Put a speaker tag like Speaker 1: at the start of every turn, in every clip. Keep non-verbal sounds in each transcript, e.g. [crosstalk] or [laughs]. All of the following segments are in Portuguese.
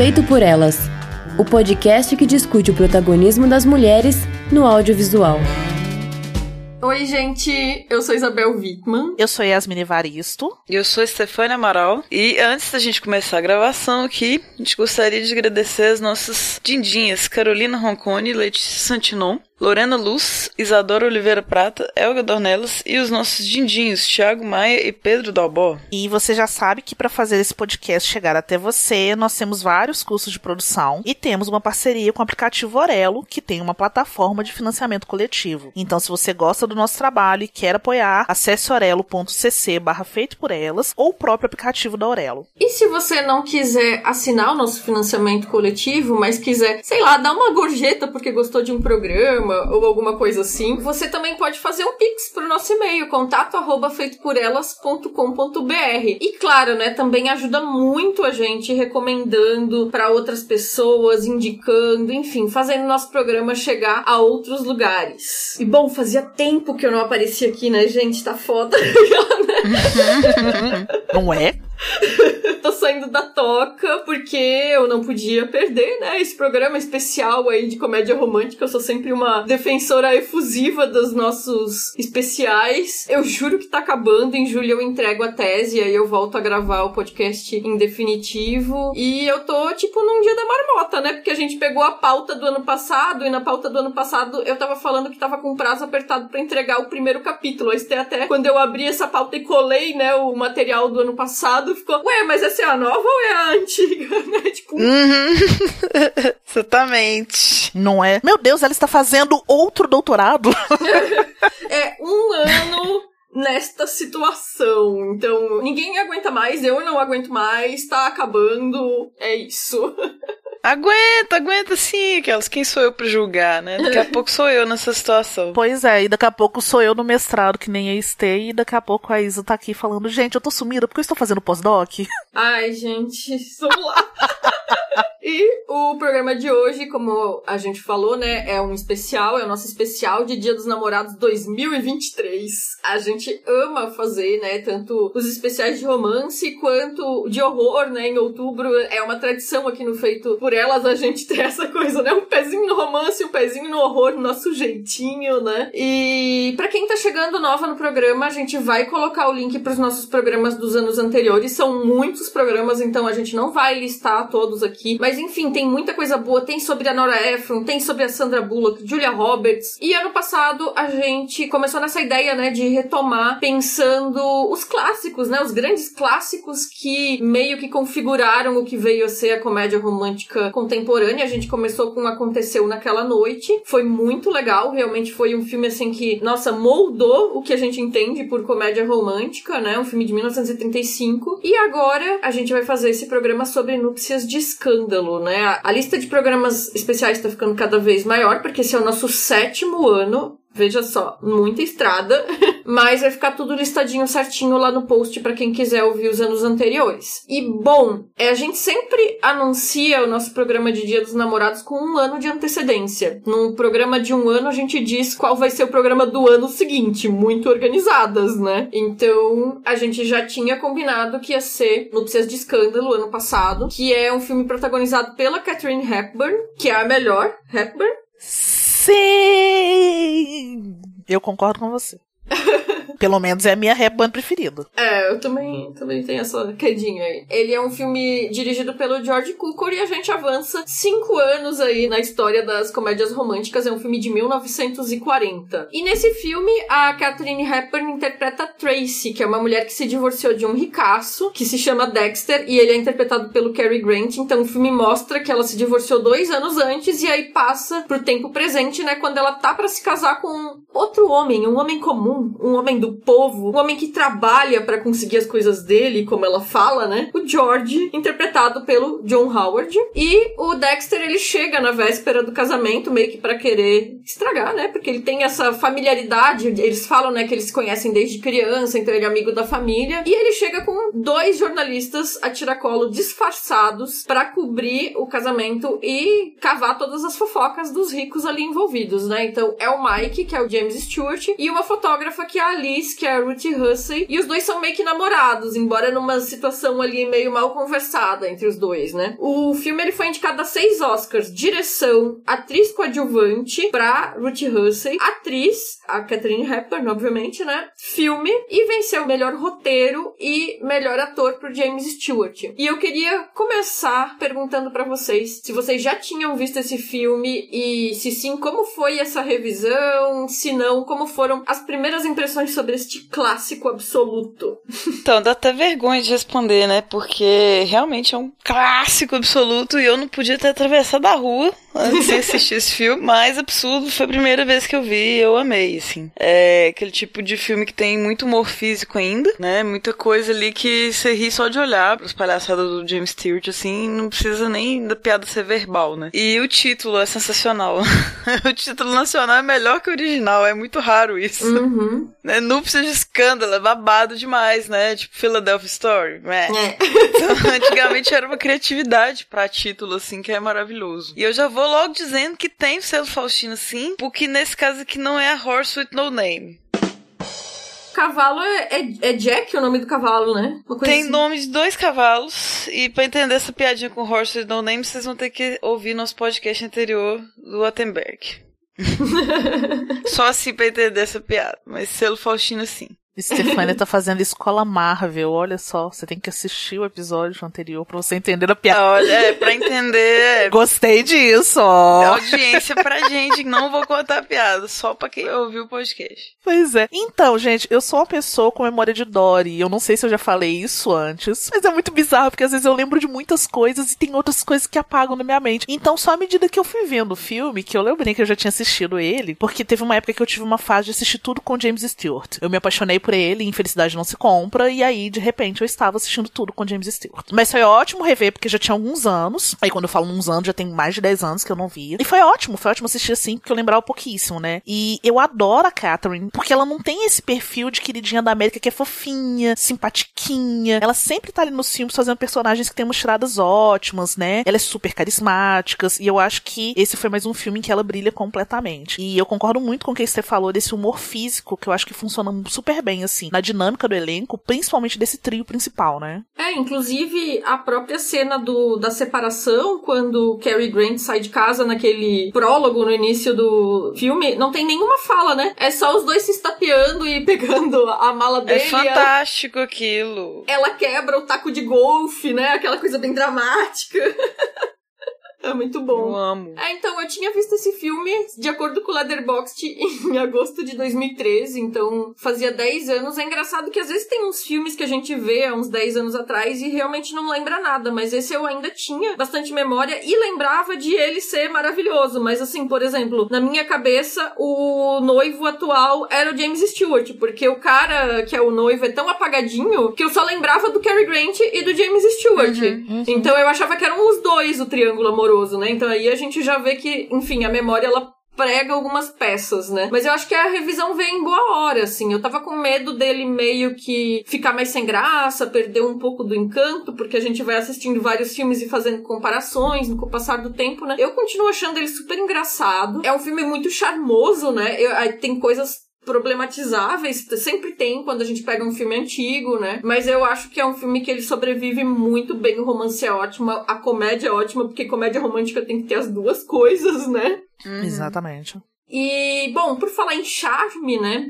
Speaker 1: Feito por Elas o podcast que discute o protagonismo das mulheres no audiovisual.
Speaker 2: Oi, gente, eu sou Isabel Wittmann.
Speaker 3: Eu sou Yasmin Evaristo.
Speaker 4: E eu sou Stefania Amaral. E antes da gente começar a gravação aqui, a gente gostaria de agradecer as nossas dindinhas Carolina Roncone e Letícia Santinon Lorena Luz, Isadora Oliveira Prata, Elga Dornelas e os nossos dindinhos, Thiago Maia e Pedro Dalbó.
Speaker 3: E você já sabe que para fazer esse podcast chegar até você, nós temos vários cursos de produção e temos uma parceria com o aplicativo Orelo, que tem uma plataforma de financiamento coletivo. Então, se você gosta do nosso trabalho e quer apoiar, acesse orelo.cc barra feito por elas ou o próprio aplicativo da Orelo.
Speaker 2: E se você não quiser assinar o nosso financiamento coletivo, mas quiser, sei lá, dar uma gorjeta porque gostou de um programa, ou alguma coisa assim, você também pode fazer um pix pro nosso e-mail, contato arroba feitoporelas.com.br. E claro, né, também ajuda muito a gente recomendando para outras pessoas, indicando, enfim, fazendo nosso programa chegar a outros lugares. E bom, fazia tempo que eu não aparecia aqui, né, gente? Tá foda. [laughs]
Speaker 3: não é? [laughs]
Speaker 2: Tô saindo da toca porque eu não podia perder, né? Esse programa especial aí de comédia romântica. Eu sou sempre uma defensora efusiva dos nossos especiais. Eu juro que tá acabando. Em julho eu entrego a tese e aí eu volto a gravar o podcast em definitivo. E eu tô, tipo, num dia da marmota, né? Porque a gente pegou a pauta do ano passado e na pauta do ano passado eu tava falando que tava com prazo apertado para entregar o primeiro capítulo. Aí até quando eu abri essa pauta e colei, né, o material do ano passado ficou, ué, mas essa é a nova ou é a antiga, [laughs] né? Tipo.
Speaker 4: Uhum. [laughs] Exatamente.
Speaker 3: Não é? Meu Deus, ela está fazendo outro doutorado. [laughs]
Speaker 2: é um ano nesta situação. Então, ninguém aguenta mais, eu não aguento mais, tá acabando, é isso. [laughs]
Speaker 4: Aguenta, aguenta sim, aquelas. Quem sou eu pra julgar, né? Daqui a [laughs] pouco sou eu nessa situação.
Speaker 3: Pois é, e daqui a pouco sou eu no mestrado, que nem a Estê, e daqui a pouco a Isa tá aqui falando, gente, eu tô sumida porque eu estou fazendo pós-doc.
Speaker 2: Ai, gente, [laughs] vamos lá. E o programa de hoje, como a gente falou, né, é um especial, é o nosso especial de Dia dos Namorados 2023. A gente ama fazer, né, tanto os especiais de romance quanto de horror, né, em outubro. É uma tradição aqui no Feito por Elas a gente ter [laughs] essa coisa, né, um pezinho no romance, um pezinho no horror, nosso jeitinho, né. E para quem tá chegando nova no programa, a gente vai colocar o link para os nossos programas dos anos anteriores. São muitos programas, então a gente não vai listar todos aqui, mas enfim, tem muita coisa boa. Tem sobre a Nora Ephron, tem sobre a Sandra Bullock, Julia Roberts. E ano passado a gente começou nessa ideia, né, de retomar pensando os clássicos, né, os grandes clássicos que meio que configuraram o que veio a ser a comédia romântica contemporânea. A gente começou com Aconteceu Naquela Noite. Foi muito legal, realmente foi um filme assim que, nossa, moldou o que a gente entende por comédia romântica, né? Um filme de 1935. E agora a gente vai fazer esse programa sobre núpcias de escândalo né? A, a lista de programas especiais está ficando cada vez maior, porque esse é o nosso sétimo ano Veja só, muita estrada, [laughs] mas vai ficar tudo listadinho certinho lá no post para quem quiser ouvir os anos anteriores. E bom, é, a gente sempre anuncia o nosso programa de Dia dos Namorados com um ano de antecedência. Num programa de um ano a gente diz qual vai ser o programa do ano seguinte, muito organizadas, né? Então a gente já tinha combinado que ia ser Núpcias de Escândalo ano passado, que é um filme protagonizado pela Catherine Hepburn, que é a melhor Hepburn.
Speaker 3: Sim! Eu concordo com você. [laughs] Pelo menos é a minha rap band preferida.
Speaker 2: É, eu também, também tenho essa quedinha aí. Ele é um filme dirigido pelo George Cukor e a gente avança cinco anos aí na história das comédias românticas. É um filme de 1940. E nesse filme, a Catherine Hepburn interpreta Tracy, que é uma mulher que se divorciou de um ricaço, que se chama Dexter, e ele é interpretado pelo Cary Grant. Então o filme mostra que ela se divorciou dois anos antes e aí passa pro tempo presente, né? Quando ela tá para se casar com outro homem, um homem comum, um homem do povo, um homem que trabalha para conseguir as coisas dele, como ela fala, né? O George, interpretado pelo John Howard. E o Dexter, ele chega na véspera do casamento, meio que para querer estragar, né? Porque ele tem essa familiaridade, eles falam, né, que eles se conhecem desde criança, então ele é amigo da família. E ele chega com dois jornalistas a tiracolo disfarçados para cobrir o casamento e cavar todas as fofocas dos ricos ali envolvidos, né? Então é o Mike, que é o James Stewart, e uma fotógrafa que é a Alice que é a Ruth Hussey, e os dois são meio que namorados, embora numa situação ali meio mal conversada entre os dois, né? O filme ele foi indicado a seis Oscars: direção, atriz coadjuvante pra Ruth Hussey, atriz, a Catherine Hepburn, obviamente, né? Filme e venceu melhor roteiro e melhor ator pro James Stewart. E eu queria começar perguntando para vocês se vocês já tinham visto esse filme e se sim, como foi essa revisão? Se não, como foram as primeiras impressões sobre este clássico absoluto?
Speaker 4: Então, dá até vergonha de responder, né? Porque realmente é um clássico absoluto e eu não podia ter atravessado a rua antes de assistir esse filme. Mais absurdo, foi a primeira vez que eu vi e eu amei, assim. É aquele tipo de filme que tem muito humor físico ainda, né? Muita coisa ali que você ri só de olhar pros palhaçadas do James Stewart, assim, não precisa nem da piada ser verbal, né? E o título é sensacional. [laughs] o título nacional é melhor que o original, é muito raro isso.
Speaker 2: Uhum.
Speaker 4: Né? Núpcias de escândalo, é babado demais, né? Tipo Philadelphia Story. É.
Speaker 2: É. [laughs]
Speaker 4: Então, antigamente era uma criatividade pra título, assim, que é maravilhoso. E eu já vou logo dizendo que tem o selo Faustino, sim, porque nesse caso aqui não é a Horse with No Name.
Speaker 2: Cavalo é, é, é Jack o nome do cavalo, né?
Speaker 4: Tem
Speaker 2: assim.
Speaker 4: nome de dois cavalos, e pra entender essa piadinha com Horse with No Name, vocês vão ter que ouvir nosso podcast anterior do Attenberg. Só assim pra entender essa piada, mas selo Faustino, sim.
Speaker 3: Stefania tá fazendo escola Marvel, olha só, você tem que assistir o episódio anterior pra você entender a piada.
Speaker 4: Olha, é, pra entender, é,
Speaker 3: Gostei disso,
Speaker 4: é
Speaker 3: ó.
Speaker 4: audiência pra gente, não vou contar a piada, só pra quem ouviu o podcast.
Speaker 3: Pois é. Então, gente, eu sou uma pessoa com memória de Dory. Eu não sei se eu já falei isso antes, mas é muito bizarro porque às vezes eu lembro de muitas coisas e tem outras coisas que apagam na minha mente. Então, só à medida que eu fui vendo o filme, que eu lembrei que eu já tinha assistido ele, porque teve uma época que eu tive uma fase de assistir tudo com James Stewart. Eu me apaixonei por ele, Infelicidade Não Se Compra, e aí, de repente, eu estava assistindo tudo com James Stewart. Mas foi ótimo rever, porque já tinha alguns anos. Aí, quando eu falo uns anos, já tem mais de 10 anos que eu não via. E foi ótimo, foi ótimo assistir assim, porque eu lembrava pouquíssimo, né? E eu adoro a Catherine, porque ela não tem esse perfil de queridinha da América que é fofinha, simpatiquinha. Ela sempre tá ali nos filmes fazendo personagens que têm umas tiradas ótimas, né? Ela é super carismática, e eu acho que esse foi mais um filme em que ela brilha completamente. E eu concordo muito com o que você falou desse humor físico, que eu acho que funciona super bem, assim, na dinâmica do elenco, principalmente desse trio principal, né?
Speaker 2: É, inclusive a própria cena do, da separação, quando Cary Grant sai de casa naquele prólogo no início do filme, não tem nenhuma fala, né? É só os dois se estapeando e [laughs] pegando a mala dele.
Speaker 4: É fantástico aquilo.
Speaker 2: Ela quebra o taco de golfe, né? Aquela coisa bem dramática. [laughs] É muito bom.
Speaker 4: Eu amo.
Speaker 2: É, então, eu tinha visto esse filme, de acordo com o Letterboxd, [laughs] em agosto de 2013, então fazia 10 anos. É engraçado que às vezes tem uns filmes que a gente vê há uns 10 anos atrás e realmente não lembra nada, mas esse eu ainda tinha bastante memória e lembrava de ele ser maravilhoso. Mas assim, por exemplo, na minha cabeça, o noivo atual era o James Stewart, porque o cara que é o noivo é tão apagadinho que eu só lembrava do Cary Grant e do James Stewart. Então eu achava que eram os dois o triângulo amoroso, né? Então aí a gente já vê que, enfim, a memória ela prega algumas peças, né? Mas eu acho que a revisão veio em boa hora, assim. Eu tava com medo dele meio que ficar mais sem graça, perder um pouco do encanto, porque a gente vai assistindo vários filmes e fazendo comparações no passar do tempo, né? Eu continuo achando ele super engraçado. É um filme muito charmoso, né? Eu, tem coisas problematizáveis, sempre tem quando a gente pega um filme antigo, né? Mas eu acho que é um filme que ele sobrevive muito bem, o romance é ótimo, a comédia é ótima, porque comédia romântica tem que ter as duas coisas, né?
Speaker 3: Exatamente.
Speaker 2: E, bom, por falar em charme, né?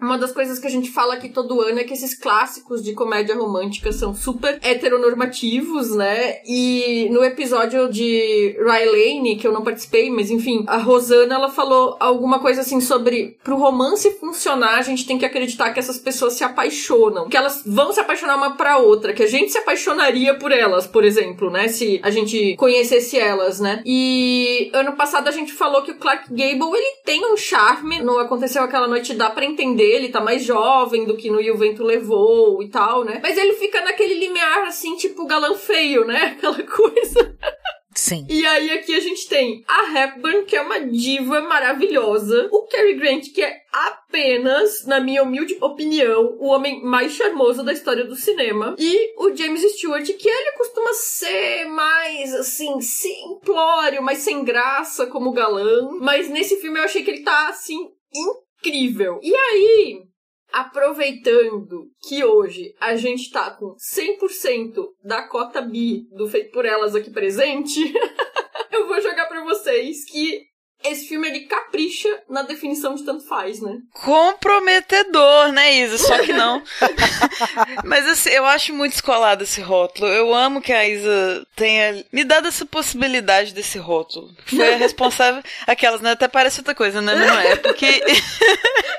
Speaker 2: Uma das coisas que a gente fala aqui todo ano é que esses clássicos de comédia romântica são super heteronormativos, né? E no episódio de Rylane, que eu não participei, mas enfim, a Rosana ela falou alguma coisa assim sobre pro romance funcionar, a gente tem que acreditar que essas pessoas se apaixonam, que elas vão se apaixonar uma pra outra, que a gente se apaixonaria por elas, por exemplo, né? Se a gente conhecesse elas, né? E ano passado a gente falou que o Clark Gable ele tem um charme, não aconteceu aquela noite, dá pra entender, ele tá mais jovem do que no E o Vento Levou e tal, né? Mas ele fica naquele limiar assim, tipo galã feio, né? [laughs] Aquela coisa.
Speaker 3: Sim.
Speaker 2: E aí aqui a gente tem a Hepburn, que é uma diva maravilhosa, o Cary Grant, que é apenas, na minha humilde opinião, o homem mais charmoso da história do cinema, e o James Stewart, que ele costuma ser mais, assim, simplório, mais sem graça como galã, mas nesse filme eu achei que ele tá, assim, incrível. E aí, aproveitando que hoje a gente tá com 100% da cota bi do Feito por Elas aqui presente, [laughs] eu vou jogar para vocês que esse filme ele capricha na definição de tanto faz, né?
Speaker 4: Comprometedor, né, Isa? Só que não. [laughs] Mas assim, eu acho muito escolado esse rótulo. Eu amo que a Isa tenha me dado essa possibilidade desse rótulo. Foi a responsável. [laughs] Aquelas, né? Até parece outra coisa, né? Não é porque. [laughs]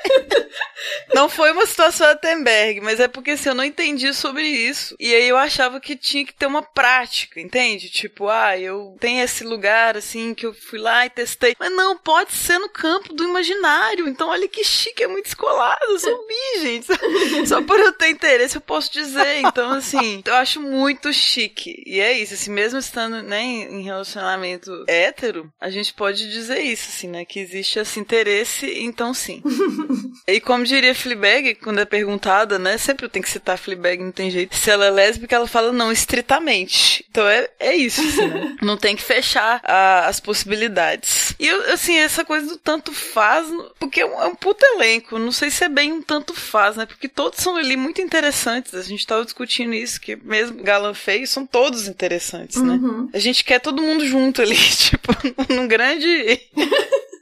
Speaker 4: não foi uma situação Attenberg, mas é porque assim, eu não entendi sobre isso. E aí eu achava que tinha que ter uma prática, entende? Tipo, ah, eu tenho esse lugar assim que eu fui lá e testei. Mas não, pode ser no campo do imaginário. Então, olha que chique, é muito escolado. Eu sou bi, gente. [laughs] Só por eu ter interesse, eu posso dizer. Então, assim, eu acho muito chique. E é isso, assim, mesmo estando né, em relacionamento hétero, a gente pode dizer isso, assim, né? Que existe esse interesse, então sim. [laughs] e como diria Fleabag, quando é perguntada, né? Sempre eu tenho que citar Fleabag, não tem jeito. Se ela é lésbica, ela fala não, estritamente. Então é, é isso, assim, né? [laughs] Não tem que fechar a, as possibilidades. E assim, essa coisa do tanto faz, porque é um, é um puto elenco. Não sei se é bem um tanto faz, né? Porque todos são ali muito interessantes. A gente tava discutindo isso, que mesmo galã feio são todos interessantes, né?
Speaker 2: Uhum.
Speaker 4: A gente quer todo mundo junto ali, [laughs] tipo, num grande. [laughs]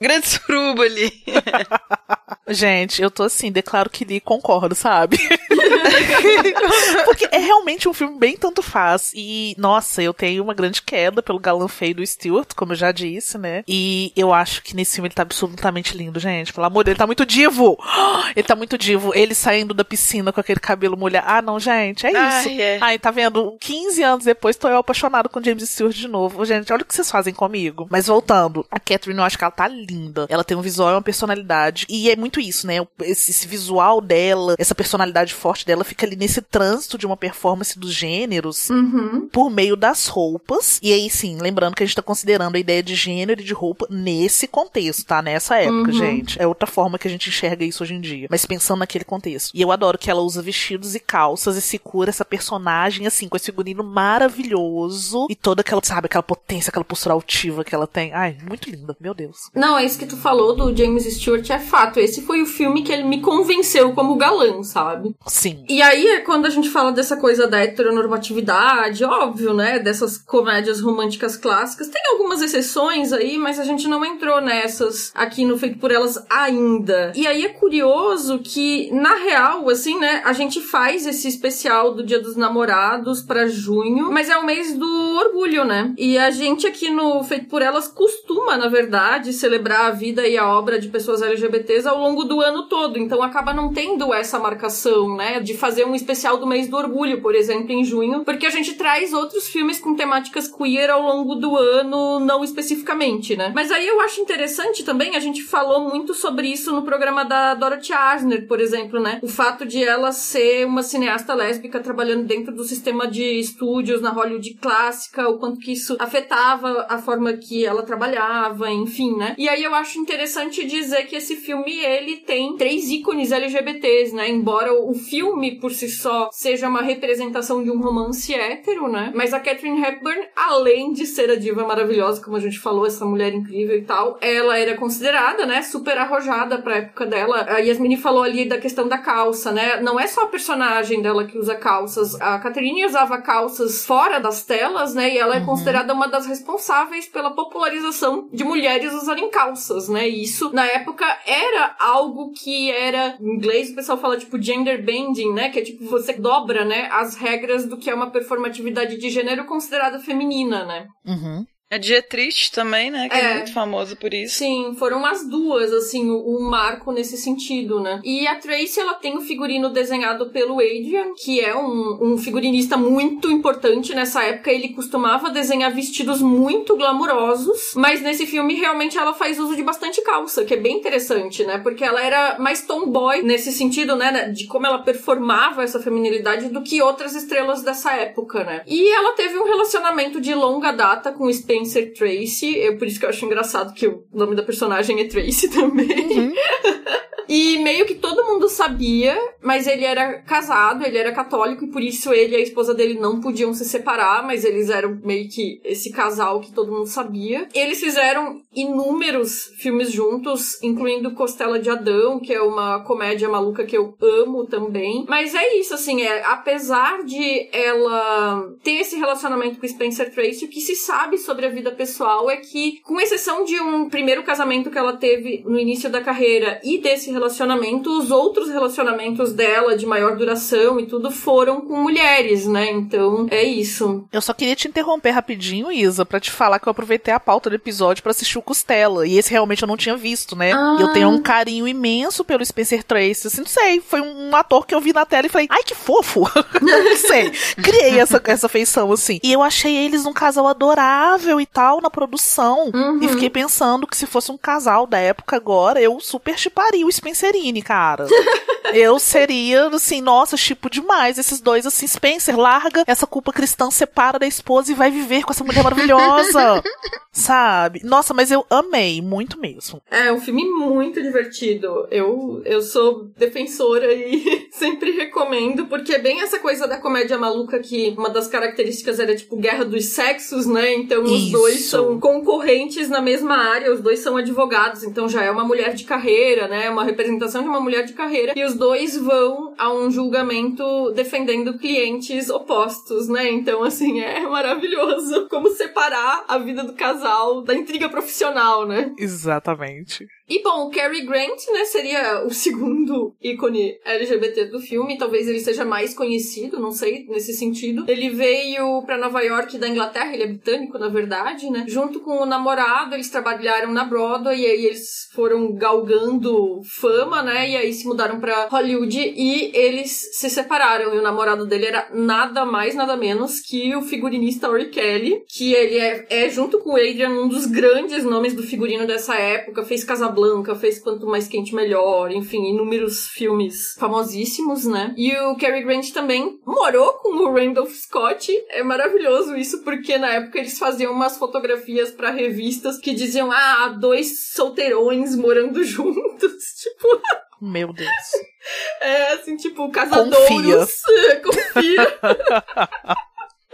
Speaker 4: grande suruba ali. [laughs]
Speaker 3: Gente, eu tô assim, declaro que li concordo, sabe? [laughs] Porque é realmente um filme bem tanto faz. E, nossa, eu tenho uma grande queda pelo galã feio do Stewart, como eu já disse, né? E eu acho que nesse filme ele tá absolutamente lindo, gente. Pelo amor, ele tá muito divo! [gasps] Ele tá muito divo. Ele saindo da piscina com aquele cabelo molhado. Ah, não, gente, é isso.
Speaker 4: Ai, é.
Speaker 3: Ai, tá vendo? 15 anos depois, tô eu apaixonado com James Stewart de novo. Gente, olha o que vocês fazem comigo. Mas voltando, a Catherine, eu acho que ela tá linda. Ela tem um visual e uma personalidade. E é muito isso, né? Esse, esse visual dela, essa personalidade forte dela fica ali nesse trânsito de uma performance dos gêneros
Speaker 2: Uhum.
Speaker 3: por meio das roupas. E aí, sim, lembrando que a gente tá considerando a ideia de gênero e de roupa nesse contexto, tá? Nessa época,
Speaker 2: Uhum.
Speaker 3: gente. É outra forma que a gente enxerga isso hoje em dia. Mas pensando naquele contexto. E eu adoro que ela usa vestidos e calças e se cura essa personagem, assim, com esse figurino maravilhoso e toda aquela, sabe, aquela potência, aquela postura altiva que ela tem. Ai, muito linda, meu Deus.
Speaker 2: Não, é isso que tu falou do James Stewart é fato. Esse foi o filme que ele me convenceu como galã, sabe?
Speaker 3: Sim.
Speaker 2: E aí é quando a gente fala dessa coisa da heteronormatividade, óbvio, né? Dessas comédias românticas clássicas. Tem algumas exceções aí, mas a gente não entrou nessas aqui no Feito por Elas ainda. E aí é curioso que, na real, assim, né? A gente faz esse especial do Dia dos Namorados pra junho, mas é o mês do orgulho, né? E a gente aqui no Feito por Elas costuma, na verdade, celebrar a vida e a obra de pessoas LGBTs ao longo do ano todo. Então acaba não tendo essa marcação, né? De fazer um especial do mês do orgulho, por exemplo, em junho, porque a gente traz outros filmes com temáticas queer ao longo do ano, não especificamente, né? Mas aí eu acho interessante também, a gente falou muito sobre isso no programa da Dorothy Asner, por exemplo, né? O fato de ela ser uma cineasta lésbica trabalhando dentro do sistema de estúdios na Hollywood clássica, o quanto que isso afetava a forma que ela trabalhava, enfim, né? E aí eu acho interessante dizer que esse filme, ele tem três ícones LGBTs, né? Embora o filme, por si só, seja uma representação de um romance hétero, né? Mas a Catherine Hepburn, além de ser a diva maravilhosa, como a gente falou, essa mulher incrível e tal, ela era considerada, né, super arrojada pra época dela. A Yasmini falou ali da questão da calça, né? Não é só a personagem dela que usa calças. A Catherine usava calças fora das telas, né? E ela é considerada uma das responsáveis pela popularização de mulheres usarem calças, né? E isso, na época, era algo que era, em inglês o pessoal fala, tipo, gender bending, né? Que é tipo, você dobra, né, as regras do que é uma performatividade de gênero considerada feminina, né?
Speaker 3: Uhum.
Speaker 4: É Dia Triste também, né? Que é,
Speaker 2: É.
Speaker 4: muito famoso por isso.
Speaker 2: Sim, foram as duas, assim, o- um marco nesse sentido, né? E a Tracy, ela tem o figurino desenhado pelo Adrian, que é um, um figurinista muito importante nessa época. Ele costumava desenhar vestidos muito glamurosos, mas nesse filme realmente ela faz uso de bastante calça, que é bem interessante, né? Porque ela era mais tomboy nesse sentido, né? De como ela performava essa feminilidade do que outras estrelas dessa época, né? E ela teve um relacionamento de longa data com o Spencer Tracy, é por isso que eu acho engraçado que o nome da personagem é Tracy também. [laughs] E meio que todo mundo sabia, mas ele era casado, ele era católico e por isso ele e a esposa dele não podiam se separar, mas eles eram meio que esse casal que todo mundo sabia. Eles fizeram inúmeros filmes juntos, incluindo Costela de Adão, que é uma comédia maluca que eu amo também. Mas é isso, assim, é, apesar de ela ter esse relacionamento com Spencer Tracy, o que se sabe sobre a vida pessoal é que, com exceção de um primeiro casamento que ela teve no início da carreira e desse relacionamento, os outros relacionamentos dela de maior duração e tudo foram com mulheres, né? Então, é isso.
Speaker 3: Eu só queria te interromper rapidinho, Isa, para te falar que eu aproveitei a pauta do episódio para assistir o Costela. E esse realmente eu não tinha visto, né?
Speaker 2: Ah.
Speaker 3: Eu tenho um carinho imenso pelo Spencer Tracy. Assim, não sei, foi um ator que eu vi na tela e falei, ai que fofo. [laughs] não sei. Criei essa, essa feição, assim. E eu achei eles um casal adorável e tal na produção.
Speaker 2: Uhum.
Speaker 3: E fiquei pensando que se fosse um casal da época agora, eu super chiparia o Spencerini, cara. [laughs] eu seria, assim, nossa, tipo demais. Esses dois, assim, Spencer, larga essa culpa cristã, separa da esposa e vai viver com essa mulher maravilhosa. [laughs] Sabe? Nossa, mas eu amei, muito mesmo.
Speaker 2: É um filme muito divertido. Eu, eu sou defensora e [laughs] sempre recomendo, porque é bem essa coisa da comédia maluca que uma das características era tipo guerra dos sexos, né? Então os
Speaker 3: Isso.
Speaker 2: dois são concorrentes na mesma área, os dois são advogados, então já é uma mulher de carreira, né? Uma representação de uma mulher de carreira. E os dois vão a um julgamento defendendo clientes opostos, né? Então, assim, é [laughs] maravilhoso como separar a vida do casal da intriga profissional, né?
Speaker 3: Exatamente.
Speaker 2: E bom, o Cary Grant, né, seria o segundo ícone LGBT do filme, talvez ele seja mais conhecido, não sei, nesse sentido. Ele veio pra Nova York da Inglaterra, ele é britânico, na verdade, né? Junto com o namorado, eles trabalharam na Broadway e aí eles foram galgando fama, né? E aí se mudaram pra Hollywood e eles se separaram. E o namorado dele era nada mais, nada menos que o figurinista Ori Kelly, que ele é, é junto com o Adrian, um dos grandes nomes do figurino dessa época, fez Casablanca, fez Quanto Mais Quente Melhor, enfim, inúmeros filmes famosíssimos, né? E o Cary Grant também morou com o Randolph Scott. É maravilhoso isso, porque na época eles faziam umas fotografias pra revistas que diziam, ah, dois solteirões morando [laughs] juntos. [laughs] Tipo,
Speaker 3: Meu Deus. [laughs]
Speaker 2: é assim, tipo, casadouros. Confia.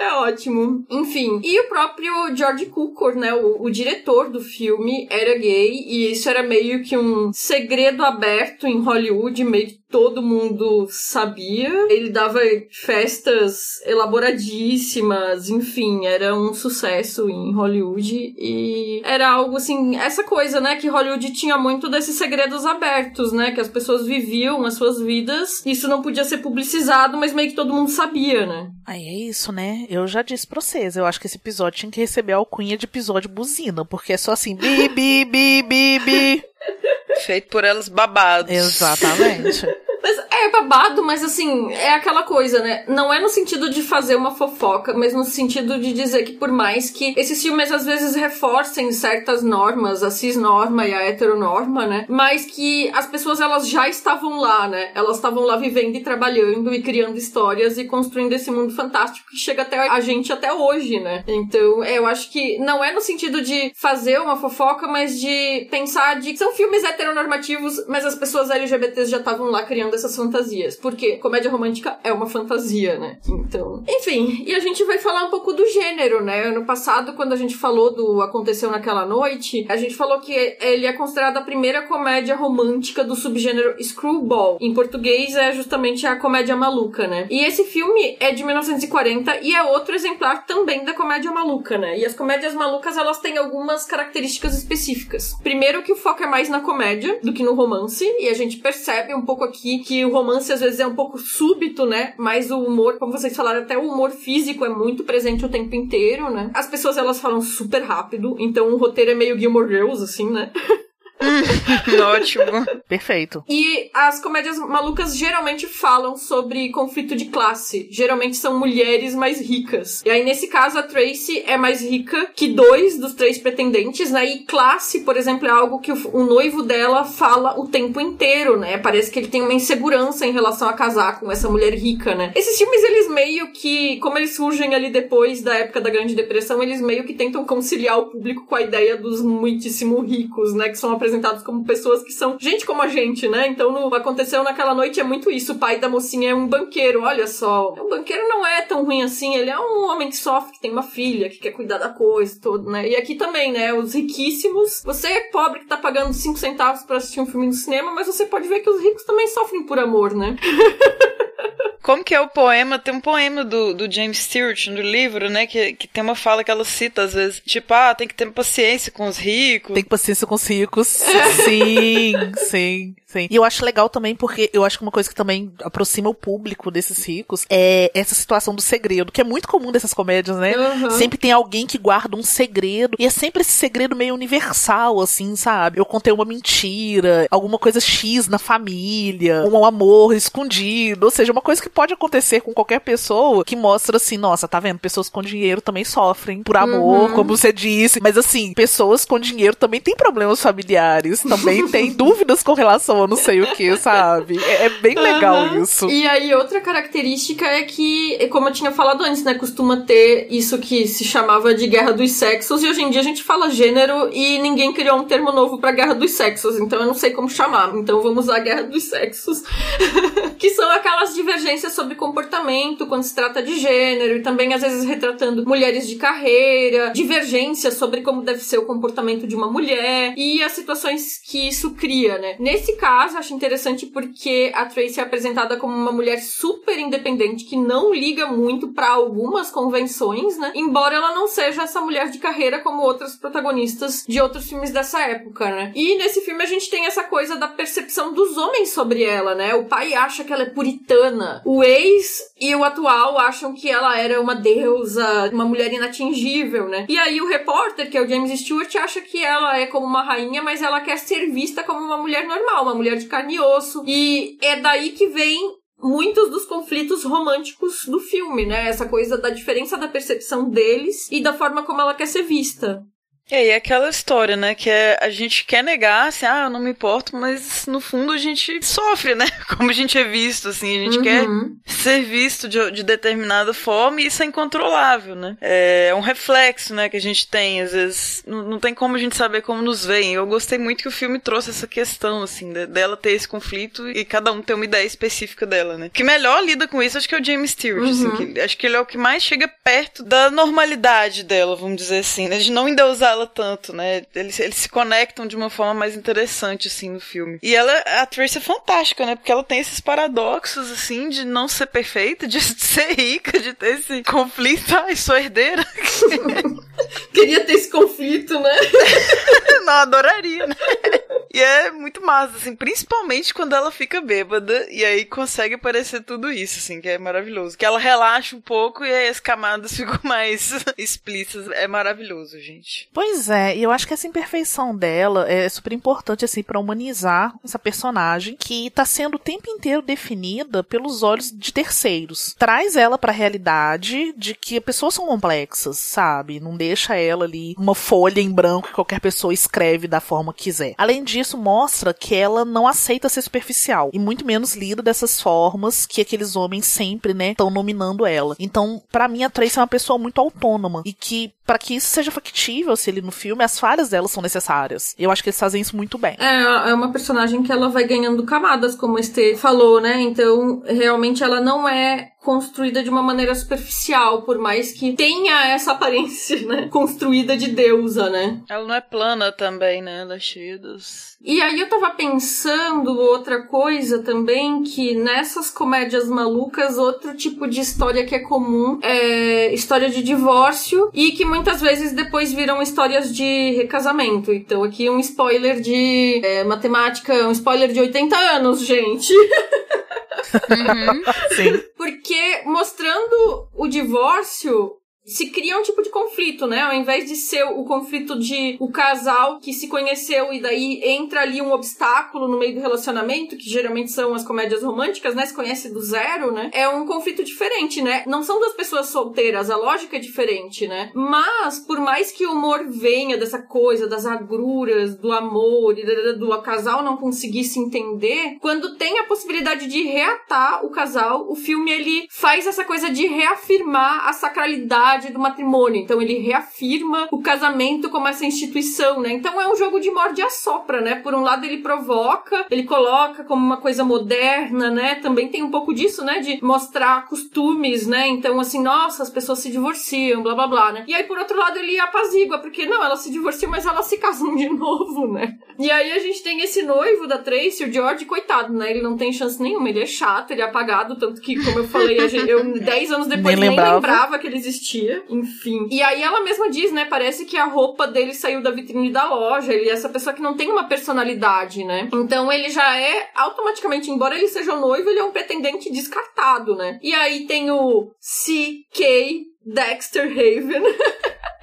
Speaker 2: É ótimo. Enfim, e o próprio George Cukor, né, o, o diretor do filme, era gay, e isso era meio que um segredo aberto em Hollywood, meio que todo mundo sabia. Ele dava festas elaboradíssimas, enfim, era um sucesso em Hollywood e era algo assim, essa coisa, né, que Hollywood tinha muito desses segredos abertos, né, que as pessoas viviam as suas vidas, isso não podia ser publicizado, mas meio que todo mundo sabia, né?
Speaker 3: Aí é isso, né? Eu já disse pra vocês, eu acho que esse episódio tinha que receber a alcunha de episódio buzina, porque é só assim, bi, bi, bi, bi, bi. [laughs]
Speaker 4: Feito por elas babados.
Speaker 3: Exatamente. [laughs]
Speaker 2: É babado, mas assim, é aquela coisa, né? Não é no sentido de fazer uma fofoca, mas no sentido de dizer que por mais que esses filmes às vezes reforcem certas normas, a cisnorma e a heteronorma, né? Mas que as pessoas elas já estavam lá, né? Elas estavam lá vivendo e trabalhando e criando histórias e construindo esse mundo fantástico que chega até a gente até hoje, né? Então, é, eu acho que não é no sentido de fazer uma fofoca, mas de pensar de que são filmes heteronormativos, mas as pessoas LGBTs já estavam lá criando essas fantasias. Porque comédia romântica é uma fantasia, né? Então. Enfim, e a gente vai falar um pouco do gênero, né? Ano passado, quando a gente falou do Aconteceu Naquela Noite, a gente falou que ele é considerado a primeira comédia romântica do subgênero Screwball. Em português é justamente a comédia maluca, né? E esse filme é de 1940 e é outro exemplar também da comédia maluca, né? E as comédias malucas, elas têm algumas características específicas. Primeiro que o foco é mais na comédia do que no romance, e a gente percebe um pouco aqui que o romance às vezes é um pouco súbito, né? Mas o humor, como vocês falaram, até o humor físico é muito presente o tempo inteiro, né? As pessoas elas falam super rápido, então o roteiro é meio Gilmore Girls, assim, né? [laughs] [laughs]
Speaker 4: Ótimo.
Speaker 3: Perfeito.
Speaker 2: E as comédias malucas geralmente falam sobre conflito de classe. Geralmente são mulheres mais ricas. E aí, nesse caso, a Tracy é mais rica que dois dos três pretendentes, né? E classe, por exemplo, é algo que o, o noivo dela fala o tempo inteiro, né? Parece que ele tem uma insegurança em relação a casar com essa mulher rica, né? Esses filmes, eles meio que, como eles surgem ali depois da época da Grande Depressão, eles meio que tentam conciliar o público com a ideia dos muitíssimo ricos, né? Que são apresentados retratados como pessoas que são gente como a gente, né? Então, no Aconteceu Naquela Noite é muito isso. O pai da mocinha é um banqueiro, olha só. O banqueiro não é tão ruim assim, ele é um homem que sofre, que tem uma filha, que quer cuidar da coisa toda, né? E aqui também, né? Os riquíssimos. Você é pobre que tá pagando 5 centavos para assistir um filme no cinema, mas você pode ver que os ricos também sofrem por amor, né? [laughs]
Speaker 4: Como que é o poema? Tem um poema do, do James Stewart no livro, né? Que, que tem uma fala que ela cita às vezes. Tipo, ah, tem que ter paciência com os ricos.
Speaker 3: Tem paciência com os ricos. sim, [laughs] sim. Sim. E eu acho legal também porque eu acho que uma coisa que também aproxima o público desses ricos é essa situação do segredo, que é muito comum dessas comédias, né? Uhum. Sempre tem alguém que guarda um segredo. E é sempre esse segredo meio universal, assim, sabe? Eu contei uma mentira, alguma coisa X na família, um amor escondido. Ou seja, uma coisa que pode acontecer com qualquer pessoa que mostra assim, nossa, tá vendo? Pessoas com dinheiro também sofrem por amor, uhum. como você disse. Mas assim, pessoas com dinheiro também têm problemas familiares, também [laughs] têm dúvidas com relação não sei o que, sabe? É, é bem legal uhum. isso.
Speaker 2: E aí, outra característica é que, como eu tinha falado antes, né? Costuma ter isso que se chamava de guerra dos sexos, e hoje em dia a gente fala gênero e ninguém criou um termo novo pra guerra dos sexos, então eu não sei como chamar. Então vamos usar a guerra dos sexos. [laughs] que são aquelas divergências sobre comportamento quando se trata de gênero, e também às vezes retratando mulheres de carreira, divergências sobre como deve ser o comportamento de uma mulher, e as situações que isso cria, né? Nesse caso, acho interessante porque a Tracy é apresentada como uma mulher super independente que não liga muito para algumas convenções, né? Embora ela não seja essa mulher de carreira como outras protagonistas de outros filmes dessa época, né? E nesse filme a gente tem essa coisa da percepção dos homens sobre ela, né? O pai acha que ela é puritana, o ex e o atual acham que ela era uma deusa, uma mulher inatingível, né? E aí o repórter, que é o James Stewart, acha que ela é como uma rainha, mas ela quer ser vista como uma mulher normal, uma mulher de carne e osso. E é daí que vem muitos dos conflitos românticos do filme, né? Essa coisa da diferença da percepção deles e da forma como ela quer ser vista.
Speaker 4: É, e é aquela história, né? Que é, a gente quer negar, assim, ah, eu não me importo, mas no fundo a gente sofre, né? [laughs] Como a gente é visto, assim, a gente uhum. quer ser visto de, de, determinada forma e isso é incontrolável, né? É, é um reflexo, né, que a gente tem, às vezes, não, não, tem como a gente saber como nos veem. Eu gostei muito que o filme trouxe essa questão, assim, de, dela ter esse conflito e cada um ter uma ideia específica dela, né? Que melhor lida com isso, acho que é o James Stewart, assim, uhum. assim, que, acho que ele é o que mais chega perto da normalidade dela, vamos dizer assim, né? De não endeusar ela tanto, né? Eles, eles se conectam de uma forma mais interessante, assim, no filme. E ela, a Tracy é fantástica, né? Porque ela tem esses paradoxos, assim, de não ser perfeita, de [laughs] ser rica, de ter esse conflito. Ai, sou herdeira. [laughs]
Speaker 2: Queria ter esse conflito, né? [laughs]
Speaker 4: não, adoraria, né? E é muito massa, assim, principalmente quando ela fica bêbada e aí consegue aparecer tudo isso, assim, que é maravilhoso. Que ela relaxa um pouco e aí as camadas [laughs] ficam mais explícitas. É maravilhoso, gente.
Speaker 3: Pois é, e eu acho que essa imperfeição dela é super importante, assim, para humanizar essa personagem que tá sendo o tempo inteiro definida pelos olhos de terceiros. Traz ela pra realidade de que pessoas são complexas, sabe? Não deixa ela ali uma folha em branco que qualquer pessoa escreve da forma que quiser. Além disso, isso mostra que ela não aceita ser superficial e muito menos lida dessas formas que aqueles homens sempre, né, estão nominando ela. Então, para mim a Tracy é uma pessoa muito autônoma e que para que isso seja factível se ele no filme, as falhas dela são necessárias. Eu acho que eles fazem isso muito bem.
Speaker 2: É, é uma personagem que ela vai ganhando camadas, como o falou, né? Então, realmente ela não é construída de uma maneira superficial, por mais que tenha essa aparência, né? Construída de deusa, né?
Speaker 4: Ela não é plana também, né? Ela é cheia dos...
Speaker 2: E aí eu tava pensando outra coisa também, que nessas comédias malucas, outro tipo de história que é comum é história de divórcio e que muitas vezes depois viram histórias de recasamento. Então aqui um spoiler de é, matemática, um spoiler de 80 anos, gente.
Speaker 3: Uhum. Sim.
Speaker 2: Porque mostrando o divórcio, se cria um tipo de conflito, né? Ao invés de ser o conflito de o casal que se conheceu e daí entra ali um obstáculo no meio do relacionamento, que geralmente são as comédias românticas, né? Se conhece do zero, né? É um conflito diferente, né? Não são duas pessoas solteiras, a lógica é diferente, né? Mas, por mais que o humor venha dessa coisa, das agruras, do amor e do, casal não conseguir se entender, quando tem a possibilidade de reatar o casal, o filme ele faz essa coisa de reafirmar a sacralidade do matrimônio. Então ele reafirma o casamento como essa instituição, né? Então é um jogo de morde e assopra, né? Por um lado ele provoca, ele coloca como uma coisa moderna, né? Também tem um pouco disso, né? De mostrar costumes, né? Então assim, nossa, as pessoas se divorciam, blá blá blá, né? E aí por outro lado ele apazigua, porque não, elas se divorciam, mas elas se casam de [laughs] novo, né? E aí a gente tem esse noivo da Tracy, o George, coitado, né? Ele não tem chance nenhuma, ele é chato, ele é apagado, tanto que, como eu falei, eu 10 anos depois nem lembrava. nem lembrava que ele existia. Enfim. E aí ela mesma diz, né? Parece que a roupa dele saiu da vitrine da loja. Ele é essa pessoa que não tem uma personalidade, né? Então ele já é automaticamente, embora ele seja noivo, ele é um pretendente descartado, né? E aí tem o C.K. Dexter Haven.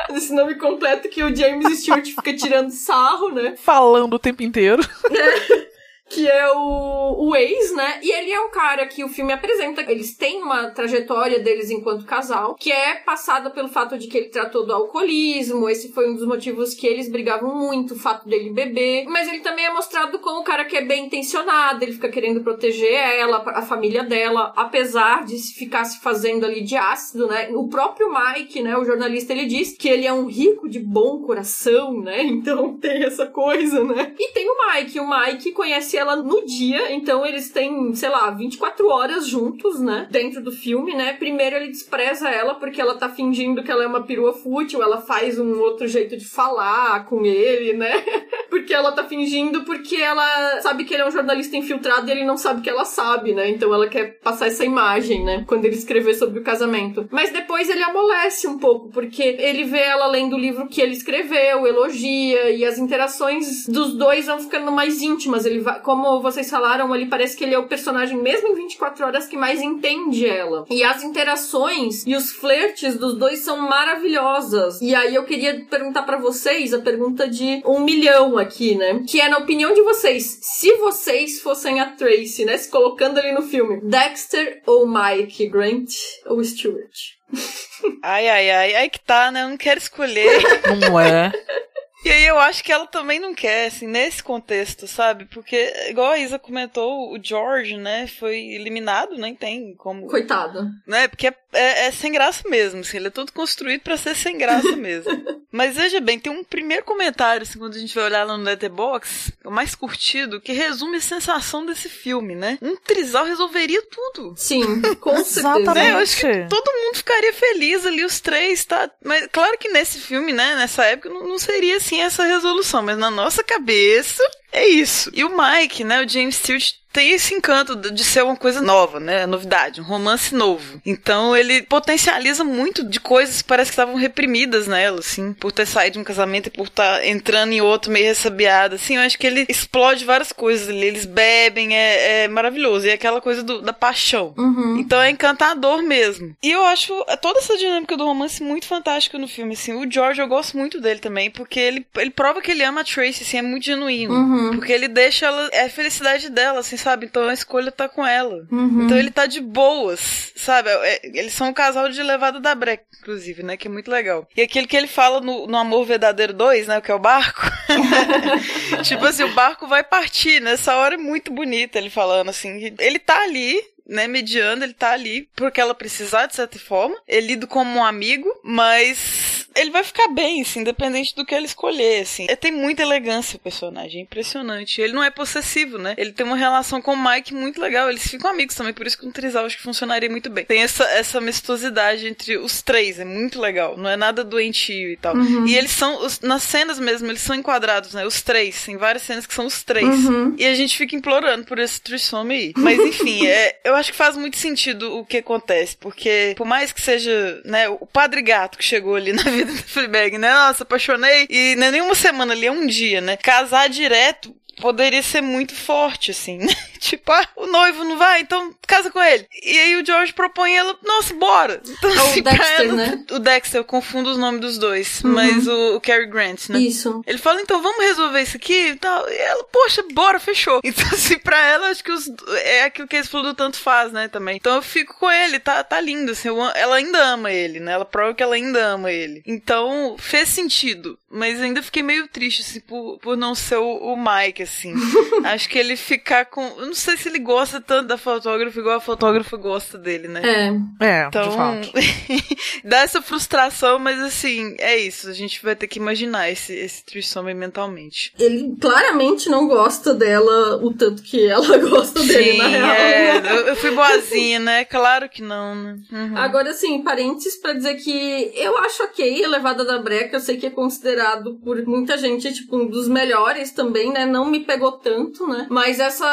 Speaker 2: [laughs] Esse nome completo que o James Stewart fica tirando sarro, né?
Speaker 3: Falando o tempo inteiro.
Speaker 2: É [laughs] que é o, o ex, né? E ele é um cara que o filme apresenta. Eles têm uma trajetória deles enquanto casal, que é passada pelo fato de que ele tratou do alcoolismo. Esse foi um dos motivos que eles brigavam muito, o fato dele beber. Mas ele também é mostrado como um cara que é bem intencionado, ele fica querendo proteger ela, a família dela, apesar de ficar se fazendo ali de ácido, né? O próprio Mike, né? O jornalista, ele diz que ele é um rico de bom coração, né? [laughs] Então tem essa coisa, né? E tem o Mike. O Mike conhece ela no dia, então eles têm, sei lá, 24 horas juntos, né? Dentro do filme, né? Primeiro ele despreza ela porque ela tá fingindo que ela é uma perua fútil, ela faz um outro jeito de falar com ele, né? [laughs] porque ela tá fingindo porque ela sabe que ele é um jornalista infiltrado e ele não sabe que ela sabe, né? Então ela quer passar essa imagem, né? Quando ele escrever sobre o casamento. Mas depois ele amolece um pouco, porque ele vê ela lendo o livro que ele escreveu, elogia, e as interações dos dois vão ficando mais íntimas. Ele vai, como vocês falaram ali, parece que ele é o personagem, mesmo em 24 horas, que mais entende ela. E as interações e os flertes dos dois são maravilhosas. E aí eu queria perguntar para vocês a pergunta de um milhão aqui, né? Que é, na opinião de vocês, se vocês fossem a Tracy, né? Se colocando ali no filme, Dexter ou Mike Grant ou Stewart? [laughs]
Speaker 4: Ai, ai, ai, aí que tá, né? Eu não quero escolher.
Speaker 3: Não é.
Speaker 4: E aí eu acho que ela também não quer, assim, nesse contexto, sabe? Porque, igual a Isa comentou, o George, né, foi eliminado, nem tem como.
Speaker 2: Coitado.
Speaker 4: Né? Porque é, é, é sem graça mesmo, assim, ele é todo construído para ser sem graça [laughs] mesmo. Mas veja bem, tem um primeiro comentário, assim, quando a gente vai olhar lá no Letterboxd, o mais curtido, que resume a sensação desse filme, né? Um trisal resolveria tudo.
Speaker 2: Sim, [laughs] com certeza.
Speaker 4: Né? Eu acho que todo mundo ficaria feliz ali, os três, tá? Mas claro que nesse filme, né, nessa época, não, não seria assim assim essa resolução, mas na nossa cabeça é isso. E o Mike, né, o James Stewart tem esse encanto de ser uma coisa nova, né? Novidade, um romance novo. Então ele potencializa muito de coisas que parece que estavam reprimidas nela, assim, por ter saído de um casamento e por estar tá entrando em outro meio ressabiado, assim. Eu acho que ele explode várias coisas ali. Eles bebem, é, é maravilhoso. E é aquela coisa do, da paixão.
Speaker 2: Uhum.
Speaker 4: Então é encantador mesmo. E eu acho toda essa dinâmica do romance muito fantástica no filme, assim. O George, eu gosto muito dele também, porque ele, ele prova que ele ama a Tracy, assim, é muito genuíno.
Speaker 2: Uhum.
Speaker 4: Porque ele deixa ela, é a felicidade dela, assim, sabe? Então a escolha tá com ela.
Speaker 2: Uhum.
Speaker 4: Então ele tá de boas, sabe? É, eles são um casal de levada da breca, inclusive, né? Que é muito legal. E aquele que ele fala no, no Amor Verdadeiro 2, né? Que é o barco. [laughs] tipo assim, o barco vai partir. Nessa hora é muito bonita ele falando assim. Ele tá ali, né, mediando, ele tá ali porque ela precisar, de certa forma. Ele lido como um amigo, mas ele vai ficar bem, assim, independente do que ele escolher, assim. Ele tem muita elegância o personagem, é impressionante. Ele não é possessivo, né? Ele tem uma relação com o Mike muito legal. Eles ficam amigos também, por isso que um trisal acho que funcionaria muito bem. Tem essa, essa amistosidade entre os três, é muito legal. Não é nada doentio e tal.
Speaker 2: Uhum.
Speaker 4: E eles são, os, nas cenas mesmo, eles são enquadrados, né? Os três. Tem várias cenas que são os três.
Speaker 2: Uhum.
Speaker 4: E a gente fica implorando por esse trissome aí. Mas enfim, é, eu acho que faz muito sentido o que acontece, porque por mais que seja, né, o padre gato que chegou ali [laughs] na vida do Fleabag, né? Nossa, apaixonei. E não é semana ali, é um dia, né? Casar direto poderia ser muito forte, assim, né? [laughs] tipo, ah, o noivo não vai, então casa com ele. E aí o George propõe ela, nossa, bora. Então,
Speaker 2: é assim, o Dexter, ela, né?
Speaker 4: O Dexter, eu confundo os nomes dos dois, uhum. mas o, o Cary Grant, né?
Speaker 2: Isso.
Speaker 4: Ele fala, então vamos resolver isso aqui e tal. E ela, poxa, bora, fechou. [laughs] Então, assim, pra ela, acho que os, é aquilo que eles falou do tanto faz, né, também. Então eu fico com ele, tá, tá lindo, assim, eu, ela ainda ama ele, né? Ela prova que ela ainda ama ele. Então, fez sentido. Mas ainda fiquei meio triste, assim, por, por não ser o, o Mike, assim. [laughs] Acho que ele ficar com. Eu não sei se ele gosta tanto da fotógrafa igual a fotógrafa gosta dele, né?
Speaker 2: É.
Speaker 3: É,
Speaker 4: Então,
Speaker 3: de fato. [laughs]
Speaker 4: dá essa frustração, mas assim, é isso. A gente vai ter que imaginar esse, esse trissome mentalmente.
Speaker 2: Ele claramente não gosta dela o tanto que ela [laughs] gosta dele,
Speaker 4: Sim,
Speaker 2: na real.
Speaker 4: é. Eu, eu fui boazinha, né? Claro que não, né? Uhum.
Speaker 2: Agora, assim, parênteses pra dizer que eu acho ok a Levada da Breca, eu sei que é considerado por muita gente, tipo, um dos melhores também, né? Não me pegou tanto, né? Mas essa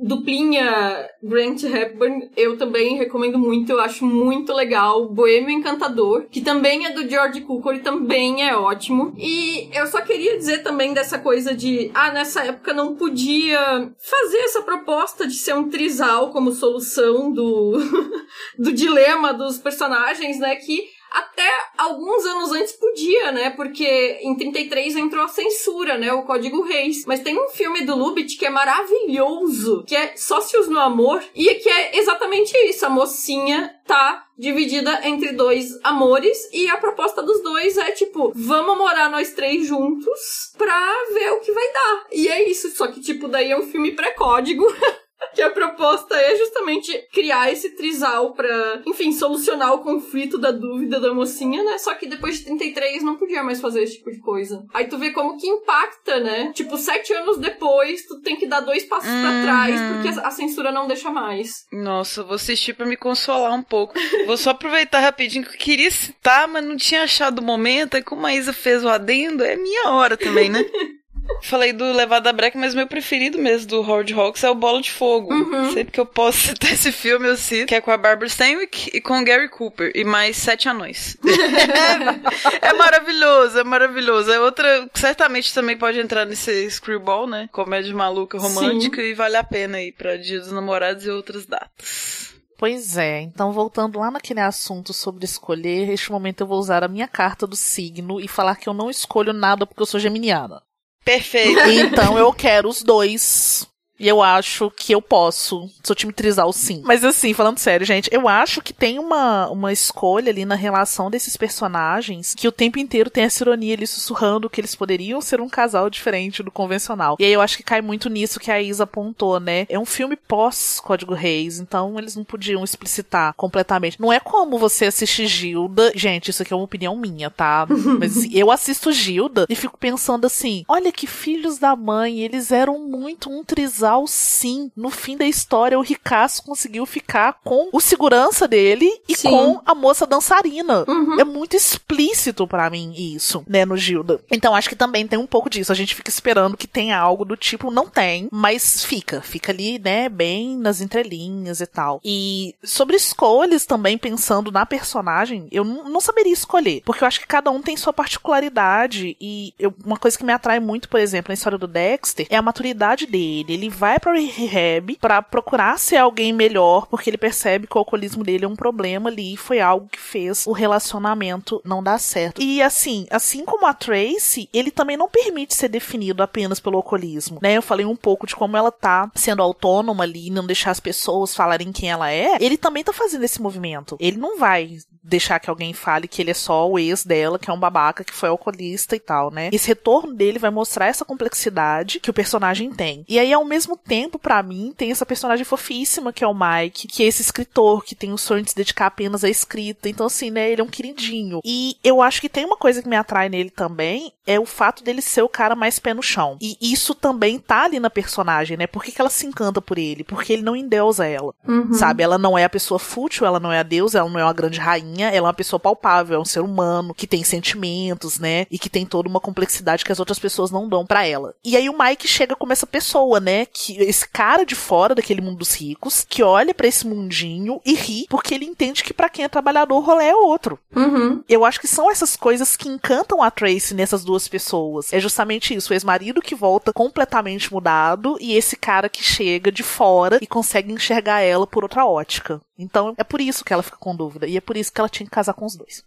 Speaker 2: duplinha Grant Hepburn eu também recomendo muito, eu acho muito legal. Boêmio Encantador, que também é do George Cukor e também é ótimo. E eu só queria dizer também dessa coisa de, ah, nessa época não podia fazer essa proposta de ser um trisal como solução do, [laughs] do dilema dos personagens, né? Que até alguns anos antes podia, né? Porque em 33 entrou a censura, né? O Código Reis. Mas tem um filme do Lubitsch que é maravilhoso, que é Sócios no Amor, e que é exatamente isso. A mocinha tá dividida entre dois amores e a proposta dos dois é tipo, vamos morar nós três juntos pra ver o que vai dar. E é isso, só que tipo, daí é um filme pré-código. [laughs] Que a proposta é justamente criar esse trisal pra, enfim, solucionar o conflito da dúvida da mocinha, né? Só que depois de 33 não podia mais fazer esse tipo de coisa. Aí tu vê como que impacta, né? Tipo, sete anos depois, tu tem que dar dois passos pra
Speaker 4: Uhum.
Speaker 2: trás, porque a a censura não deixa mais.
Speaker 4: Nossa, vou assistir pra me consolar um pouco. vou só aproveitar rapidinho que eu queria citar, mas não tinha achado o momento. Aí como a Isa fez o adendo, é minha hora também, né? [laughs] Falei do Levada Breca, mas meu preferido mesmo do Howard Hawks é o Bola de Fogo.
Speaker 2: Uhum.
Speaker 4: Sempre que eu posso citar [laughs] esse filme, eu cito. Que é com a Barbara Stanwyck e com o Gary Cooper. E mais sete anões. [laughs] é maravilhoso, é maravilhoso. É outra, certamente também pode entrar nesse screwball, né? Comédia maluca, romântica. E vale a pena ir pra Dia dos Namorados e outras datas.
Speaker 3: Pois é, então voltando lá naquele assunto sobre escolher, neste momento eu vou usar a minha carta do signo e falar que eu não escolho nada porque eu sou geminiana.
Speaker 4: Perfeito.
Speaker 3: Então eu quero os dois. E eu acho que eu posso. Sou time trisal, sim. Mas assim, falando sério, gente, eu acho que tem uma, uma escolha ali na relação desses personagens que o tempo inteiro tem essa ironia ali sussurrando que eles poderiam ser um casal diferente do convencional. E aí eu acho que cai muito nisso que a Isa apontou, né? É um filme pós-Código Reis, então eles não podiam explicitar completamente. Não é como você assistir Gilda. Gente, isso aqui é uma opinião minha, tá? [laughs] Mas assim, eu assisto Gilda e fico pensando assim: olha que filhos da mãe, eles eram muito um trisal, sim. No fim da história, o Ricasso conseguiu ficar com o segurança dele e
Speaker 2: Sim.
Speaker 3: com a moça dançarina.
Speaker 2: Uhum.
Speaker 3: É muito explícito pra mim isso, né, no Gilda. Então acho que também tem um pouco disso. A gente fica esperando que tenha algo do tipo, não tem, mas fica, fica ali, né, bem nas entrelinhas e tal. E sobre escolhas também pensando na personagem, eu não não saberia escolher, porque eu acho que cada um tem sua particularidade e eu- uma coisa que me atrai muito, por exemplo, na história do Dexter é a maturidade dele. Ele vai pra rehab pra procurar ser alguém melhor, porque ele percebe que o alcoolismo dele é um problema ali e foi algo que fez o relacionamento não dar certo. E assim, assim como a Tracy, ele também não permite ser definido apenas pelo alcoolismo, né? Eu falei um pouco de como ela tá sendo autônoma ali, não deixar as pessoas falarem quem ela é. Ele também tá fazendo esse movimento. Ele não vai deixar que alguém fale que ele é só o ex dela, que é um babaca, que foi alcoolista e tal, né? Esse retorno dele vai mostrar essa complexidade que o personagem tem. E aí, ao mesmo tempo, pra mim, tem essa personagem fofíssima, que é o Mike, que é esse escritor, que tem o sonho de se dedicar apenas à escrita. Então, assim, né, ele é um queridinho. E eu acho que tem uma coisa que me atrai nele também, é o fato dele ser o cara mais pé no chão. E isso também tá ali na personagem, né? Por que, que ela se encanta por ele? Porque ele não endeusa ela.
Speaker 2: Uhum.
Speaker 3: Sabe? Ela não é a pessoa fútil, ela não é a deusa, ela não é uma grande rainha, ela é uma pessoa palpável, é um ser humano que tem sentimentos, né? E que tem toda uma complexidade que as outras pessoas não dão pra ela. E aí o Mike chega como essa pessoa, né? Que esse cara de fora daquele mundo dos ricos, que olha pra esse mundinho e ri, porque ele entende que pra quem é trabalhador o rolê é outro.
Speaker 2: Uhum.
Speaker 3: Eu acho que são essas coisas que encantam a Tracy nessas duas pessoas. É justamente isso, o ex-marido que volta completamente mudado e esse cara que chega de fora e consegue enxergar ela por outra ótica. Então é por isso que ela fica com dúvida e é por isso que ela tinha que casar com os dois.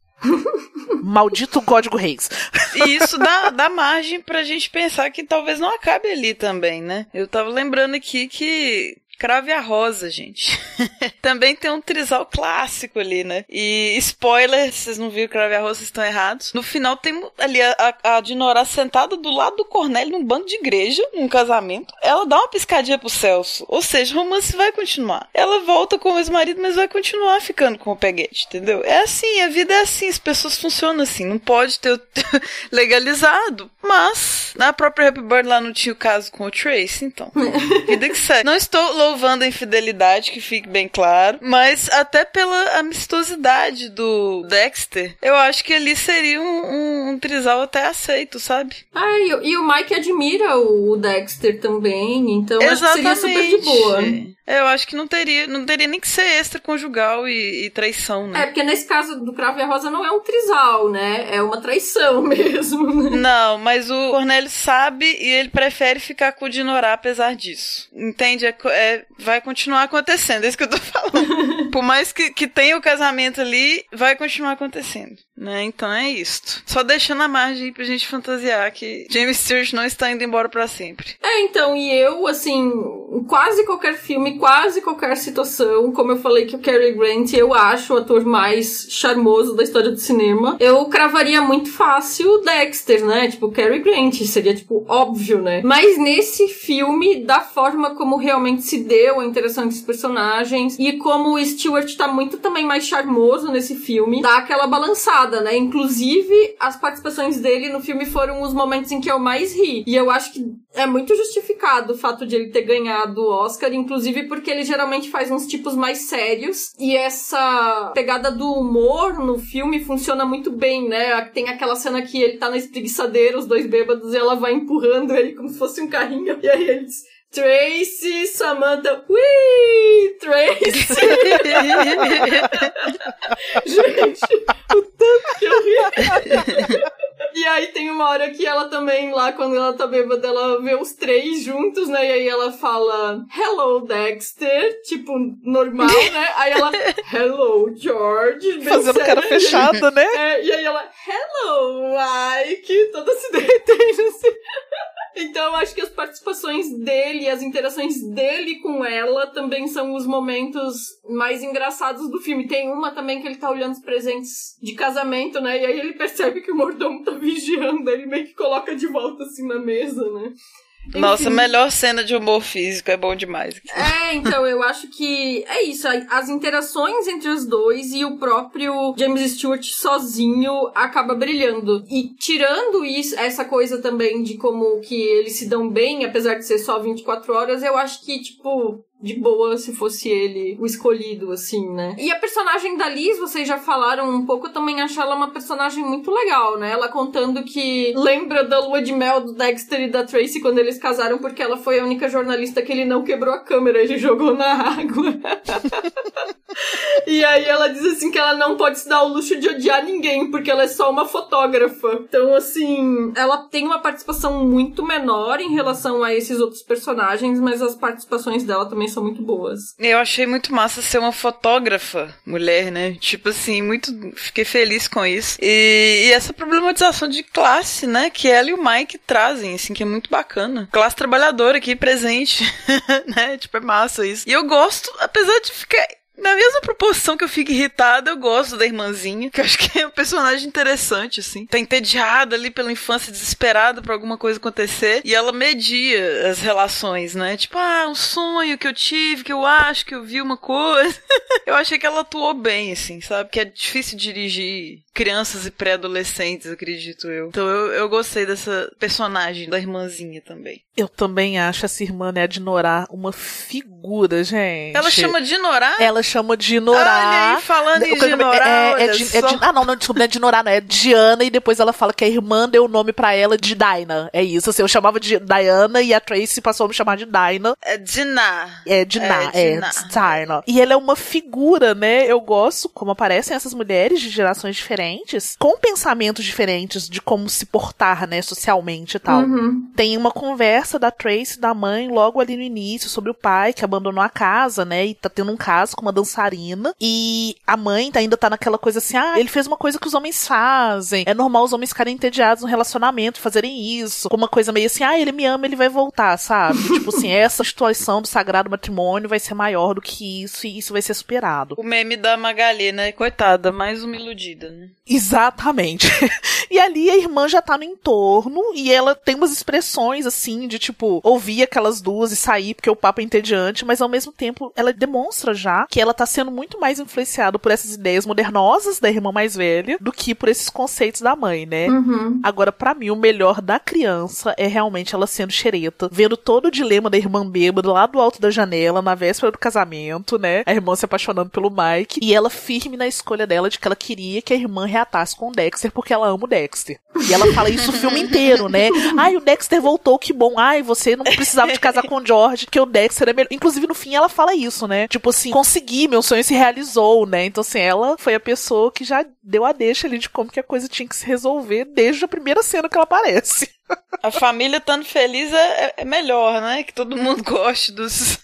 Speaker 3: Maldito Código Reis.
Speaker 4: E isso dá, dá margem pra gente pensar que talvez não acabe ali também, né? Eu tava lembrando aqui que Crave a Rosa, gente. [laughs] Também tem um trisal clássico ali, né? E spoiler, vocês não viram Crave a Rosa, vocês estão errados. No final tem ali a, a, a Dinora sentada do lado do Cornélio num banco de igreja, num casamento. Ela dá uma piscadinha pro Celso. Ou seja, o romance vai continuar. Ela volta com o ex-marido, mas vai continuar ficando com o Peguete, entendeu? É assim, a vida é assim, as pessoas funcionam assim. Não pode ter [laughs] legalizado. Mas, na própria Happy Bird lá não tinha o caso com o Trace, então. [laughs] vida que segue. Não estou louvando a infidelidade, que fique bem claro. Mas até pela amistosidade do Dexter, eu acho que ali seria um, um, um trisal até aceito, sabe?
Speaker 2: Ah, e, e, o Mike admira o Dexter também, então
Speaker 4: Exatamente.
Speaker 2: acho que seria super de boa.
Speaker 4: É, eu acho que não teria, não teria nem que ser extraconjugal e, e traição, né?
Speaker 2: É, porque nesse caso do Cravo e a Rosa não é um trisal, né? É uma traição [laughs] mesmo. Né?
Speaker 4: Não, mas o Cornélio sabe e ele prefere ficar com o Dinorá apesar disso. Entende? É, é, vai continuar acontecendo, é isso que eu tô falando. [laughs] Por mais que, que tenha o casamento ali, vai continuar acontecendo. Né? Então é isto. Só deixando a margem pra gente fantasiar que James Stewart não está indo embora para sempre.
Speaker 2: É, então, e eu, assim, quase qualquer filme, quase qualquer situação, como eu falei que o Cary Grant eu acho o ator mais charmoso da história do cinema, eu cravaria muito fácil o Dexter, né? Tipo, Cary Grant, seria, tipo, óbvio, né? Mas nesse filme, da forma como realmente se deu a interação entre os personagens e como o Stewart tá muito também mais charmoso nesse filme, dá aquela balançada né? Inclusive, as participações dele no filme foram os momentos em que eu mais ri. E eu acho que é muito justificado o fato de ele ter ganhado o Oscar, inclusive porque ele geralmente faz uns tipos mais sérios. E essa pegada do humor no filme funciona muito bem, né? Tem aquela cena que ele tá na espreguiçadeira, os dois bêbados, e ela vai empurrando ele como se fosse um carrinho. E aí ele diz. Tracy, Samantha, ui, Tracy. [laughs] Gente, o tanto que eu ri. E aí tem uma hora que ela também, lá quando ela tá bêbada, ela vê os três juntos, né? E aí ela fala, hello, Dexter, tipo, normal, né? Aí ela, hello, George.
Speaker 3: Fazendo cara fechada, né?
Speaker 2: É, e aí ela, hello, Ike, toda se derretendo assim. Então acho que as participações dele, as interações dele com ela também são os momentos mais engraçados do filme. Tem uma também que ele tá olhando os presentes de casamento, né? E aí ele percebe que o mordomo tá vigiando, ele meio que coloca de volta assim na mesa, né?
Speaker 4: Enfim. Nossa, melhor cena de humor físico, é bom demais.
Speaker 2: É, então, eu acho que é isso. As interações entre os dois e o próprio James Stewart sozinho acaba brilhando. E tirando isso, essa coisa também de como que eles se dão bem, apesar de ser só 24 horas, eu acho que, tipo, de boa se fosse ele o escolhido, assim, né? E a personagem da Liz, vocês já falaram um pouco, eu também acho ela uma personagem muito legal, né? Ela contando que lembra da lua de mel do Dexter e da Tracy quando eles casaram, porque ela foi a única jornalista que ele não quebrou a câmera, ele jogou na água. [laughs] e aí ela diz assim que ela não pode se dar o luxo de odiar ninguém, porque ela é só uma fotógrafa. Então, assim, ela tem uma participação muito menor em relação a esses outros personagens, mas as participações dela também são muito boas.
Speaker 4: Eu achei muito massa ser uma fotógrafa mulher, né? Tipo assim, muito. Fiquei feliz com isso. E, e essa problematização de classe, né? Que ela e o Mike trazem, assim, que é muito bacana. Classe trabalhadora aqui presente, [laughs] né? Tipo, é massa isso. E eu gosto, apesar de ficar na mesma proporção que eu fico irritada, eu gosto da irmãzinha, que eu acho que é um personagem interessante, assim. Tá entediada ali pela infância, desesperada por alguma coisa acontecer, e ela media as relações, né? Tipo, ah, um sonho que eu tive, que eu acho que eu vi uma coisa. [laughs] eu achei que ela atuou bem, assim, sabe? Que é difícil dirigir crianças e pré-adolescentes, acredito eu. Então eu, eu gostei dessa personagem da irmãzinha também.
Speaker 3: Eu também acho essa irmã, né, de Norá, uma figura, gente.
Speaker 4: Ela chama de Norá?
Speaker 3: Ela chama de.
Speaker 4: Olha aí, falando em de Norá,
Speaker 3: é, é, é de, Ah, não, não, desculpa, não é de Norá, não. É Diana, e depois ela fala que a irmã deu o nome pra ela de Dinah. É isso, assim, eu chamava de Diana e a Tracy passou a me chamar de Dinah.
Speaker 4: É Dinah.
Speaker 3: É Dinah, é, é Dinah. E ela é uma figura, né? Eu gosto como aparecem essas mulheres de gerações diferentes diferentes, com pensamentos diferentes de como se portar, né, socialmente e tal.
Speaker 2: Uhum.
Speaker 3: Tem uma conversa da Tracy da mãe logo ali no início sobre o pai que abandonou a casa, né, e tá tendo um caso com uma dançarina e a mãe ainda tá naquela coisa assim, ah, ele fez uma coisa que os homens fazem. É normal os homens ficarem entediados no relacionamento, fazerem isso. Com uma coisa meio assim, ah, ele me ama, ele vai voltar, sabe? tipo assim, [laughs] essa situação do sagrado matrimônio vai ser maior do que isso e isso vai ser superado.
Speaker 4: O meme da Magali, né? Coitada, mais uma iludida, né?
Speaker 3: Exatamente. [laughs] e ali a irmã já tá no entorno e ela tem umas expressões assim de tipo ouvir aquelas duas e sair porque o papo é entediante, mas ao mesmo tempo ela demonstra já que ela tá sendo muito mais influenciada por essas ideias modernosas da irmã mais velha do que por esses conceitos da mãe, né?
Speaker 2: Uhum.
Speaker 3: Agora, para mim, o melhor da criança é realmente ela sendo xereta, vendo todo o dilema da irmã bêbada lá do alto da janela, na véspera do casamento, né? A irmã se apaixonando pelo Mike, e ela firme na escolha dela de que ela queria que a irmã reatasse com o Dexter porque ela ama o Dexter. E ela fala isso o filme inteiro, né? Ai, o Dexter voltou, que bom. Ai, você não precisava de casar com o George, que o Dexter é melhor. Inclusive, no fim, ela fala isso, né? Tipo assim, consegui, meu sonho se realizou, né? Então, assim, ela foi a pessoa que já deu a deixa ali de como que a coisa tinha que se resolver desde a primeira cena que ela aparece.
Speaker 4: A família estando feliz é, é melhor, né? Que todo mundo goste dos,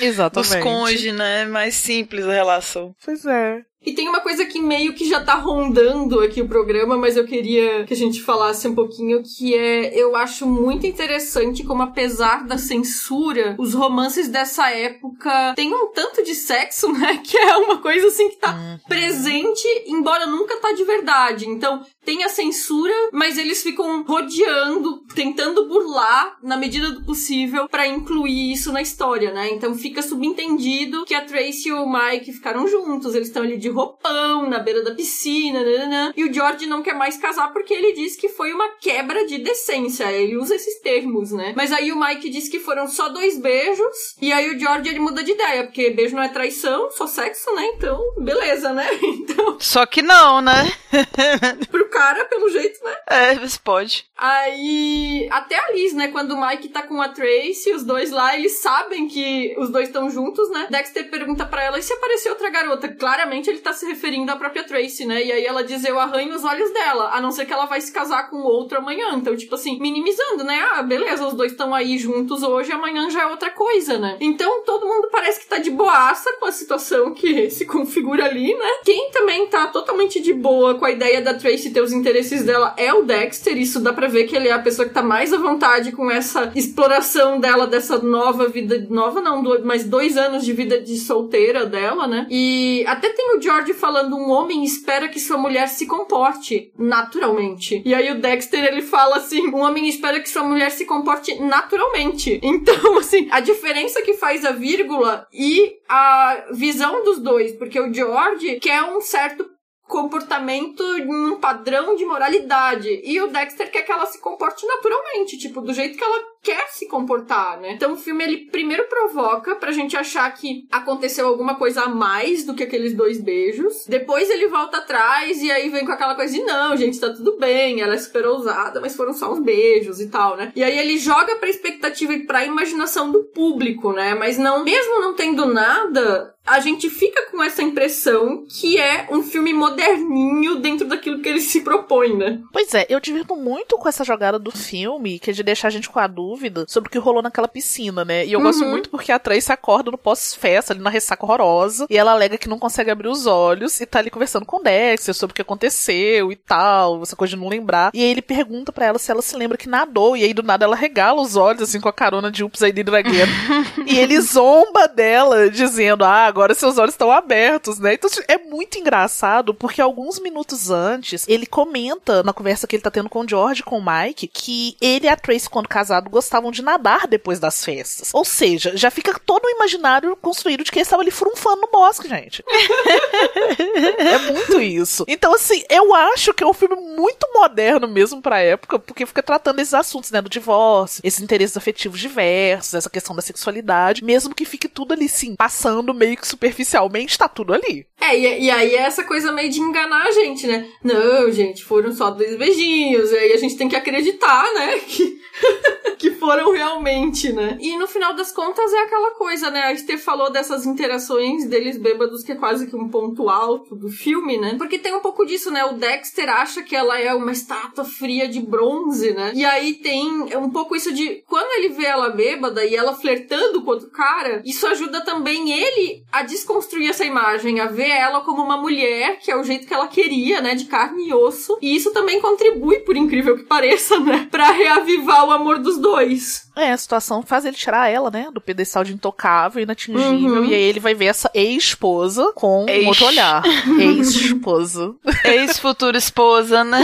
Speaker 3: Exatamente.
Speaker 4: dos cônjuges, né? Mais simples a relação.
Speaker 3: Pois é.
Speaker 2: E tem uma coisa que meio que já tá rondando aqui o programa, mas eu queria que a gente falasse um pouquinho, que é, eu acho muito interessante como apesar da censura, os romances dessa época têm um tanto de sexo, [laughs] né? Que é uma coisa assim que tá
Speaker 3: Uhum.
Speaker 2: presente, embora nunca tá de verdade. Então, tem a censura, mas eles ficam rodeando, tentando burlar na medida do possível pra incluir isso na história, né? Então fica subentendido que a Tracy e o Mike ficaram juntos, eles estão ali de roupão, na beira da piscina, nananã, e o George não quer mais casar porque ele diz que foi uma quebra de decência, ele usa esses termos, né? Mas aí o Mike diz que foram só dois beijos, e aí o George ele muda de ideia, porque beijo não é traição, só sexo, né? Então, beleza, né? [laughs] Então,
Speaker 4: Só que não, né? [laughs]
Speaker 2: pro cara, pelo jeito, né?
Speaker 4: É, você pode.
Speaker 2: Aí, até a Liz, né? Quando o Mike tá com a Tracy, os dois lá, eles sabem que os dois estão juntos, né? Dexter pergunta pra ela, e se aparecer outra garota? Claramente ele tá se referindo à própria Tracy, né? E aí ela diz, eu arranho os olhos dela, a não ser que ela vai se casar com outro amanhã. Então, tipo assim, minimizando, né? Ah, beleza, os dois estão aí juntos hoje, amanhã já é outra coisa, né? Então, todo mundo parece que tá de boaça com a situação que [laughs] se configura ali, né? Quem também tá totalmente de boa com a ideia da Tracy ter os interesses dela é o Dexter. Isso dá pra ver que ele é a pessoa que tá mais à vontade com essa exploração dela, dessa nova vida. Nova não, mas dois anos de vida de solteira dela, né? E até tem o George falando: um homem espera que sua mulher se comporte naturalmente. E aí o Dexter ele fala assim: um homem espera que sua mulher se comporte naturalmente. [laughs] Então, assim, a diferença que faz a vírgula e a visão dos dois, porque o George quer um certo comportamento num padrão de moralidade. E o Dexter quer que ela se comporte naturalmente, tipo, do jeito que ela quer se comportar, né? Então o filme ele primeiro provoca pra gente achar que aconteceu alguma coisa a mais do que aqueles dois beijos. Depois ele volta atrás e aí vem com aquela coisa de não, gente, tá tudo bem, ela é super ousada, mas foram só uns beijos e tal, né? E aí ele joga pra expectativa e pra imaginação do público, né? Mas não, mesmo não tendo nada, a gente fica com essa impressão que é um filme moderninho dentro daquilo que ele se propõe, né?
Speaker 3: Pois é, eu divirto muito com essa jogada do filme, que é de deixar a gente com a dúvida sobre o que rolou naquela piscina, né? E eu gosto
Speaker 2: Uhum.
Speaker 3: muito porque a Tracy acorda no pós-festa, ali na ressaca horrorosa, e ela alega que não consegue abrir os olhos e tá ali conversando com o Dexter sobre o que aconteceu e tal, essa coisa de não lembrar. E aí ele pergunta pra ela se ela se lembra que nadou, e aí do nada ela regala os olhos, assim, com a carona de Ups, Did It Again. [laughs] e ele zomba dela, dizendo, ah, agora seus olhos estão abertos, né? Então é muito engraçado, porque alguns minutos antes, ele comenta na conversa que ele tá tendo com o George, com o Mike, que ele e a Tracy, quando casado, gostavam de nadar depois das festas. Ou seja, já fica todo o imaginário construído de que eles estavam ali frunfando no bosque, gente. é muito isso. Então, assim, eu acho que é um filme muito moderno mesmo pra época, porque fica tratando esses assuntos, né, do divórcio, esses interesses afetivos diversos, essa questão da sexualidade, mesmo que fique tudo ali, sim, passando meio que superficialmente, tá tudo ali.
Speaker 2: É, e, e aí é essa coisa meio de enganar a gente, né? Não, gente, foram só dois beijinhos. E aí a gente tem que acreditar, né? [laughs] Que [laughs] que foram realmente, né? E no final das contas é aquela coisa, né? A Esther falou dessas interações deles bêbados que é quase que um ponto alto do filme, né? Porque tem um pouco disso, né? O Dexter acha que ela é uma estátua fria de bronze, né? E aí tem um pouco isso de quando ele vê ela bêbada e ela flertando com outro cara, isso ajuda também ele a desconstruir essa imagem, a ver ela como uma mulher, que é o jeito que ela queria, né? De carne e osso. E isso também contribui, por incrível que pareça, né? Pra reavivar o amor dos dois.
Speaker 3: É, a situação faz ele tirar ela, né, do pedestal de intocável e inatingível, uhum. e aí ele vai ver essa ex-esposa com Ex. um outro olhar. Ex-esposa. [laughs]
Speaker 4: Ex-futura esposa, né?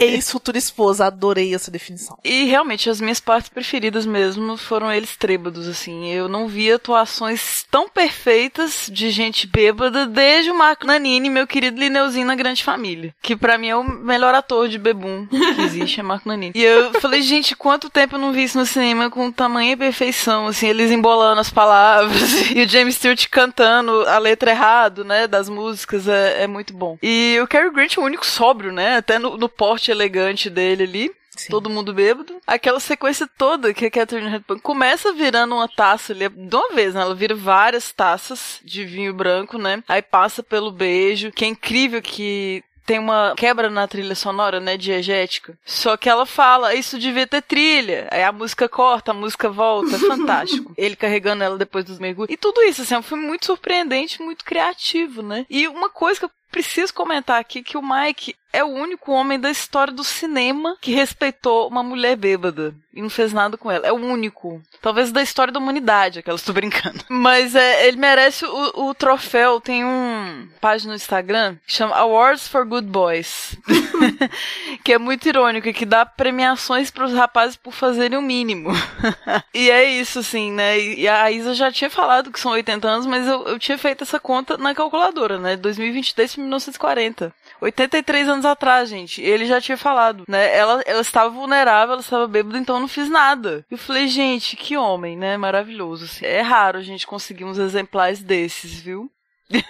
Speaker 3: Ex-futura esposa, adorei essa definição.
Speaker 4: E realmente, as minhas partes preferidas mesmo foram eles trêbados, assim. Eu não vi atuações tão perfeitas de gente bêbada desde o Marco Nanini, meu querido Lineuzinho na Grande Família. Que para mim é o melhor ator de bebum que existe, é Marco Nanini. E eu falei, gente, quanto tempo eu não vi isso no cinema com tamanha perfeição, assim, eles embolando as palavras [laughs] e o James Stewart cantando a letra errado, né, das músicas, é, é muito bom. E o Cary Grant é o único sóbrio, né, até no, no porte elegante dele ali. Sim. todo mundo bêbado. Aquela sequência toda que a Catherine Hepburn começa virando uma taça ali, de uma vez, né? Ela vira várias taças de vinho branco, né? Aí passa pelo beijo, que é incrível que tem uma quebra na trilha sonora, né, diegética. Só que ela fala, isso devia ter trilha. Aí a música corta, a música volta, é fantástico. [laughs] Ele carregando ela depois dos mergulhos. E tudo isso, assim, é um filme muito surpreendente, muito criativo, né? E uma coisa que eu preciso comentar aqui que o Mike é o único homem da história do cinema que respeitou uma mulher bêbada e não fez nada com ela. É o único. Talvez da história da humanidade, aquela estou brincando. [laughs] Mas é, ele merece o, o, troféu. Tem um página no Instagram que chama Awards for Good Boys. [laughs] que é muito irônico que dá premiações para os rapazes por fazerem o mínimo. [laughs] e é isso, assim, né? E a Isa já tinha falado que são 80 anos, mas eu, eu tinha feito essa conta na calculadora, né? 2023 1940. 83 anos atrás, gente. Ele já tinha falado, né? Ela, ela estava vulnerável, ela estava bêbada, então eu não fiz nada. Eu falei, gente, que homem, né? Maravilhoso. Assim. É raro a gente conseguir uns exemplares desses, viu?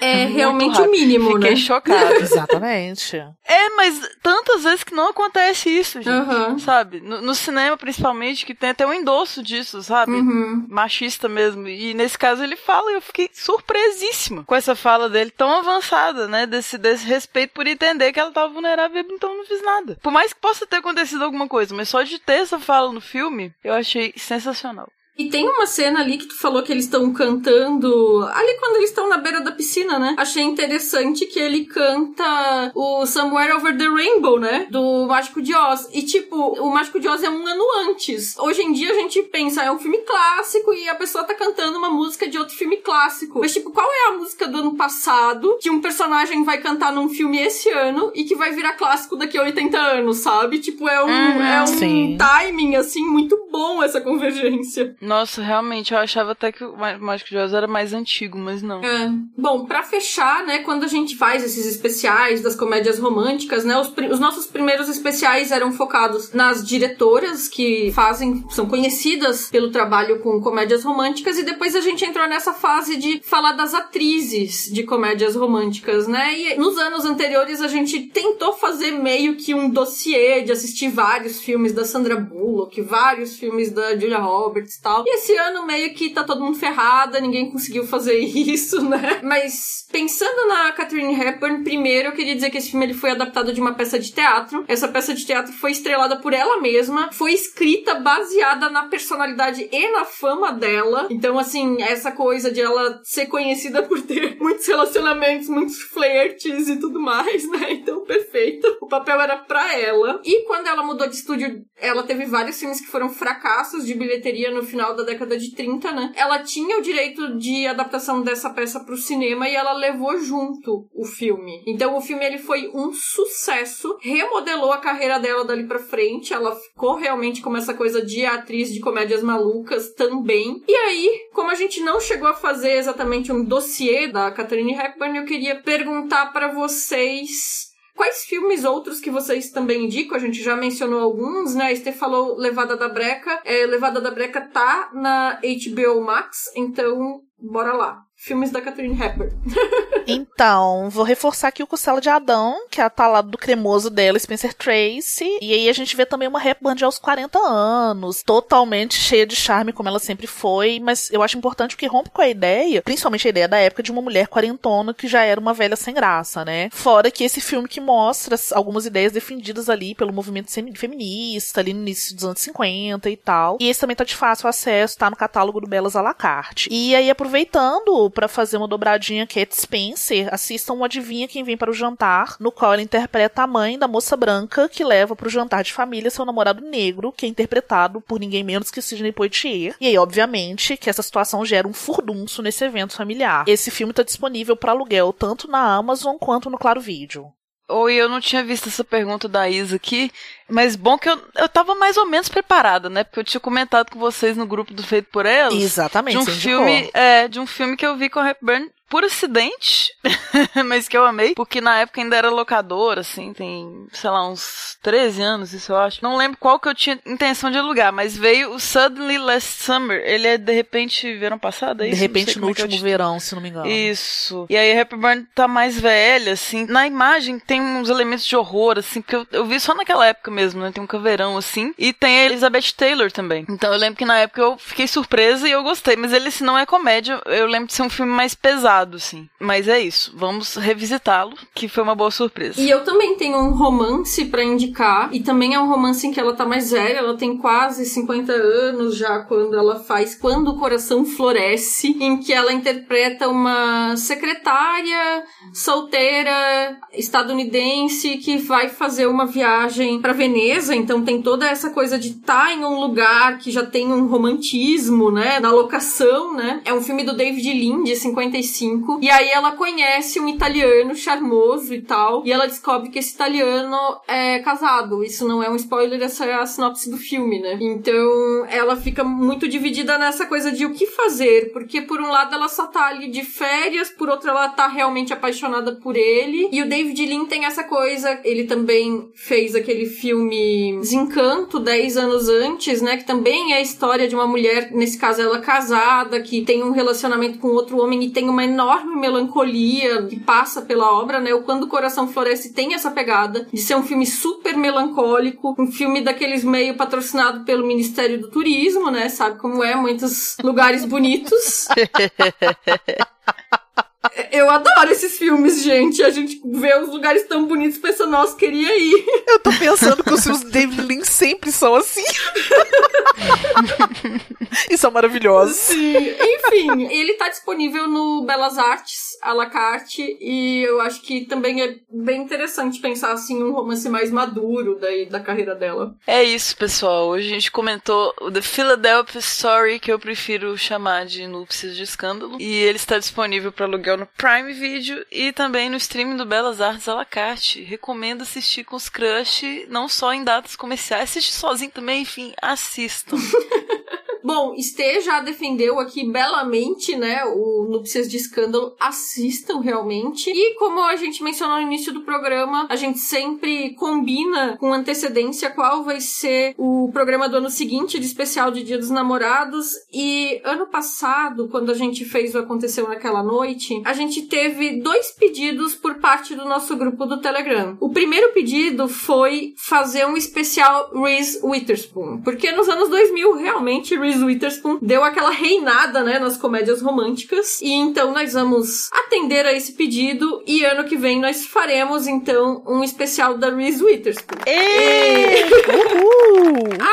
Speaker 2: É realmente o mínimo,
Speaker 4: Fiquei
Speaker 2: né?
Speaker 4: chocada. [laughs]
Speaker 3: Exatamente.
Speaker 4: É, mas tantas vezes que não acontece isso, gente. Uhum. Sabe? No, no, cinema, principalmente, que tem até um endosso disso, sabe? Uhum. Machista mesmo. E nesse caso ele fala e eu fiquei surpresíssima com essa fala dele tão avançada, né? Desse, desse respeito por entender que ela tava vulnerável, então não fiz nada. Por mais que possa ter acontecido alguma coisa, mas só de ter essa fala no filme, eu achei sensacional.
Speaker 2: E tem uma cena ali que tu falou que eles estão cantando. Ali quando eles estão na beira da piscina, né? Achei interessante que ele canta o Somewhere Over the Rainbow, né? Do Mágico de Oz. E tipo, o Mágico de Oz é um ano antes. Hoje em dia a gente pensa, é um filme clássico e a pessoa tá cantando uma música de outro filme clássico. Mas tipo, qual é a música do ano passado que um personagem vai cantar num filme esse ano e que vai virar clássico daqui a 80 anos, sabe? Tipo, é um, uhum, é um timing, assim, muito bom essa convergência.
Speaker 4: Nossa, realmente, eu achava até que o Mágico de Oz era mais antigo, mas não.
Speaker 2: É. Bom, para fechar, né, quando a gente faz esses especiais das comédias românticas, né, os, os nossos primeiros especiais eram focados nas diretoras que fazem, são conhecidas pelo trabalho com comédias românticas, e depois a gente entrou nessa fase de falar das atrizes de comédias românticas, né, e nos anos anteriores a gente tentou fazer meio que um dossiê de assistir vários filmes da Sandra Bullock, vários filmes da Julia Roberts e tal, tal. E esse ano meio que tá todo mundo ferrada, ninguém conseguiu fazer [laughs] isso, né? Mas pensando na Catherine Hepburn, primeiro eu queria dizer que esse filme ele foi adaptado de uma peça de teatro. Essa peça de teatro foi estrelada por ela mesma, foi escrita baseada na personalidade e na fama dela. Então, assim, essa coisa de ela ser conhecida por ter [laughs] muitos relacionamentos, muitos flertes e tudo mais, né? Então, perfeito. O papel era pra ela. E quando ela mudou de estúdio, ela teve vários filmes que foram fracassos de bilheteria no final final da década de 30, né? Ela tinha o direito de adaptação dessa peça pro cinema e ela levou junto o filme. Então o filme ele foi um sucesso, remodelou a carreira dela dali para frente, ela ficou realmente como essa coisa de atriz de comédias malucas também. E aí, como a gente não chegou a fazer exatamente um dossiê da Catherine Hepburn, eu queria perguntar para vocês Quais filmes outros que vocês também indicam? A gente já mencionou alguns, né? A Esther falou Levada da Breca. É, Levada da Breca tá na HBO Max, então bora lá. Filmes da Catherine Hepburn. [laughs]
Speaker 3: então, vou reforçar aqui o Costela de Adão, que é a talado do cremoso dela, Spencer Tracy. E aí a gente vê também uma Hepburn de aos 40 anos, totalmente cheia de charme, como ela sempre foi. Mas eu acho importante porque rompe com a ideia, principalmente a ideia da época de uma mulher quarentona que já era uma velha sem graça, né? Fora que esse filme que mostra algumas ideias defendidas ali pelo movimento feminista, ali no início dos anos 50 e tal. E esse também tá de fácil acesso, tá no catálogo do Belas à la carte. E aí, aproveitando para fazer uma dobradinha Cat Spencer, assistam o Adivinha Quem Vem para o Jantar, no qual ela interpreta a mãe da moça branca que leva para o jantar de família seu namorado negro, que é interpretado por ninguém menos que Sidney Poitier. E aí, obviamente, que essa situação gera um furdunço nesse evento familiar. Esse filme está disponível para aluguel tanto na Amazon quanto no Claro Vídeo.
Speaker 4: Oi, eu não tinha visto essa pergunta da Isa aqui, mas bom que eu, eu tava mais ou menos preparada, né? Porque eu tinha comentado com vocês no grupo do Feito por Elas.
Speaker 3: Exatamente.
Speaker 4: De um filme, é, de um filme que eu vi com a Hepburn por acidente, [laughs] mas que eu amei, porque na época ainda era locador, assim, tem, sei lá, uns 13 anos, isso eu acho. Não lembro qual que eu tinha intenção de alugar, mas veio o Suddenly Last Summer. Ele é de repente verão passado, é
Speaker 3: isso? De repente no é último verão, se não me engano.
Speaker 4: Isso. E aí a Hepburn tá mais velha, assim. Na imagem tem uns elementos de horror, assim, porque eu, eu vi só naquela época mesmo, né? Tem um caveirão, assim. E tem a Elizabeth Taylor também. Então eu lembro que na época eu fiquei surpresa e eu gostei, mas ele, se não é comédia, eu lembro de ser um filme mais pesado lado, assim. Mas é isso. Vamos revisitá-lo, que foi uma boa surpresa.
Speaker 2: E eu também tenho um romance para indicar. E também é um romance em que ela tá mais velha. Ela tem quase 50 anos já quando ela faz Quando o Coração Floresce, em que ela interpreta uma secretária solteira estadunidense que vai fazer uma viagem para Veneza. Então tem toda essa coisa de estar tá em um lugar que já tem um romantismo, né? na locação, né? É um filme do David Lind, 55 5. E aí ela conhece um italiano charmoso e tal. E ela descobre que esse italiano é casado. Isso não é um spoiler, essa é a sinopse do filme, né? Então ela fica muito dividida nessa coisa de o que fazer. Porque por um lado ela só tá ali de férias, por outro ela tá realmente apaixonada por ele. E o David Lynn tem essa coisa. Ele também fez aquele filme Desencanto 10 anos antes, né? Que também é a história de uma mulher, nesse caso ela casada, que tem um relacionamento com outro homem e tem uma enorme melancolia que passa pela obra, né? O Quando o Coração Floresce tem essa pegada de ser um filme super melancólico, um filme daqueles meio patrocinado pelo Ministério do Turismo, né? Sabe como é? Muitos lugares bonitos. [laughs] [laughs] Eu adoro esses filmes, gente. A gente vê os lugares tão bonitos e pensa, nossa, queria ir. [laughs]
Speaker 3: Eu tô pensando que os filmes David Lynch sempre são assim. [laughs] e são maravilhosos.
Speaker 2: Sim. Enfim, ele tá disponível no Belas Artes, à la carte, e eu acho que também é bem interessante pensar, assim, um romance mais maduro daí, da carreira dela.
Speaker 4: É isso, pessoal. Hoje a gente comentou o The Philadelphia Story, que eu prefiro chamar de Núpcias de Escândalo, e ele está disponível para aluguel no Prime Video e também no streaming do Belas Artes à la carte. Recomendo assistir com os crush, não só em datas comerciais, assistir sozinho também, enfim, assistam. [laughs]
Speaker 2: Bom, Estê já defendeu aqui belamente, né, o Núpcias de Escândalo. Assistam realmente. E como a gente mencionou no início do programa, a gente sempre combina com antecedência qual vai ser o programa do ano seguinte de especial de Dia dos Namorados. E ano passado, quando a gente fez o Aconteceu Naquela Noite, a gente teve dois pedidos por parte do nosso grupo do Telegram. O primeiro pedido foi fazer um especial Reese Witherspoon. Porque nos anos 2000, realmente, Reese Reese Witherspoon deu aquela reinada, né, nas comédias românticas. E então nós vamos atender a esse pedido e ano que vem nós faremos então um especial da Reese Witherspoon.
Speaker 3: E...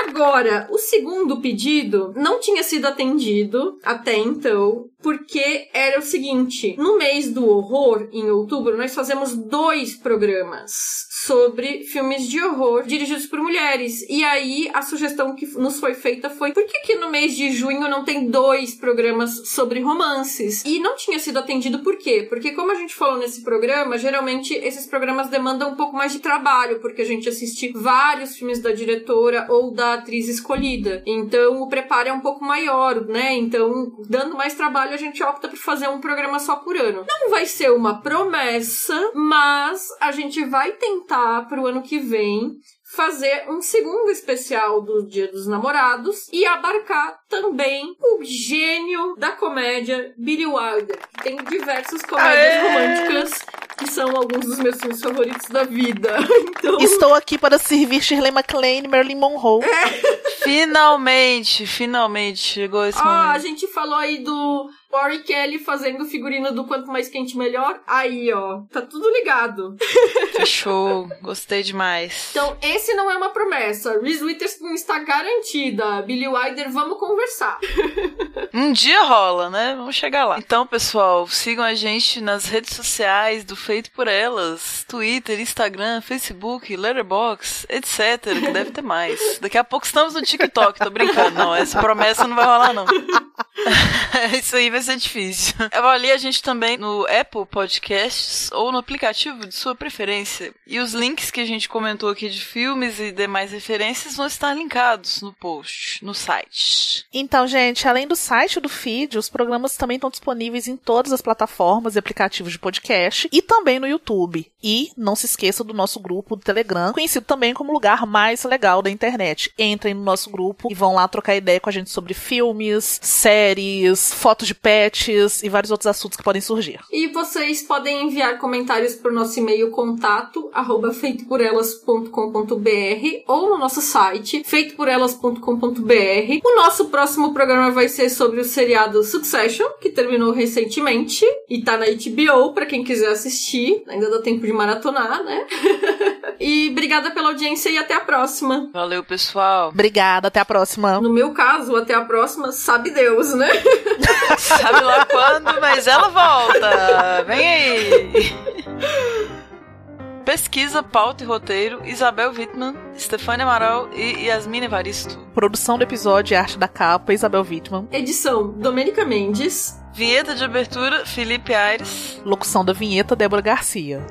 Speaker 2: Agora, o segundo pedido não tinha sido atendido até então, porque era o seguinte: no mês do horror, em outubro, nós fazemos dois programas sobre filmes de horror dirigidos por mulheres. E aí a sugestão que nos foi feita foi: por que, que no mês de junho não tem dois programas sobre romances? E não tinha sido atendido por quê? Porque, como a gente falou nesse programa, geralmente esses programas demandam um pouco mais de trabalho, porque a gente assiste vários filmes da diretora ou da atriz escolhida. Então o preparo é um pouco maior, né? Então, dando mais trabalho, a gente opta por fazer um programa só por ano. Não vai ser uma promessa, mas a gente vai tentar voltar pro ano que vem fazer um segundo especial do Dia dos Namorados e abarcar também o gênio da comédia Billy Wilder, que tem diversas comédias Aê! românticas que são alguns dos meus filmes favoritos da vida. [laughs] Então...
Speaker 3: Estou aqui para servir Shirley MacLaine e Marilyn Monroe. É.
Speaker 4: Finalmente, finalmente chegou esse
Speaker 2: ah,
Speaker 4: momento.
Speaker 2: A gente falou aí do Rory Kelly fazendo figurino do Quanto Mais Quente Melhor. Aí, ó, tá tudo ligado. [laughs]
Speaker 4: Fechou, gostei demais.
Speaker 2: Então, esse não é uma promessa. Reese Witherspoon está garantida. Billy Wilder, vamos conversar. [laughs]
Speaker 4: um dia rola, né? Vamos chegar lá. Então, pessoal, sigam a gente nas redes sociais do Feito por Elas. Twitter, Instagram, Facebook, Letterboxd, etc. Que deve ter mais. Daqui a pouco estamos no TikTok, tô brincando. Não, essa promessa não vai rolar, não. [laughs] Isso aí vai ser difícil. [laughs] Avalie a gente também no Apple Podcasts ou no aplicativo de sua preferência. E os links que a gente comentou aqui de filmes e demais referências vão estar linkados no post, no site.
Speaker 3: Então, gente, além do site do feed, os programas também estão disponíveis em todas as plataformas e aplicativos de podcast e também no YouTube. E não se esqueça do nosso grupo do Telegram, conhecido também como lugar mais legal da internet. Entrem no nosso grupo e vão lá trocar ideia com a gente sobre filmes, séries, fotos de pets e vários outros assuntos que podem surgir.
Speaker 2: E vocês podem enviar comentários para o nosso e-mail contato arroba feitoporelas.com.br ou no nosso site feitoporelas.com.br. O nosso próximo programa vai ser sobre o seriado Succession, que terminou recentemente e tá na HBO para quem quiser assistir. Ainda dá tempo de maratonar, né? [laughs] e obrigada pela audiência e até a próxima.
Speaker 4: Valeu, pessoal.
Speaker 3: Obrigada, até a próxima.
Speaker 2: No meu caso, até a próxima, sabe Deus, né? [laughs]
Speaker 4: sabe lá quando, mas ela volta. Vem aí. Pesquisa, pauta e roteiro: Isabel Wittmann, Stefania Amaral e Yasmin Evaristo.
Speaker 3: Produção do episódio e arte da capa: Isabel Wittmann.
Speaker 2: Edição: Domênica Mendes.
Speaker 4: Vinheta de abertura: Felipe Aires.
Speaker 3: Locução da vinheta: Débora Garcia.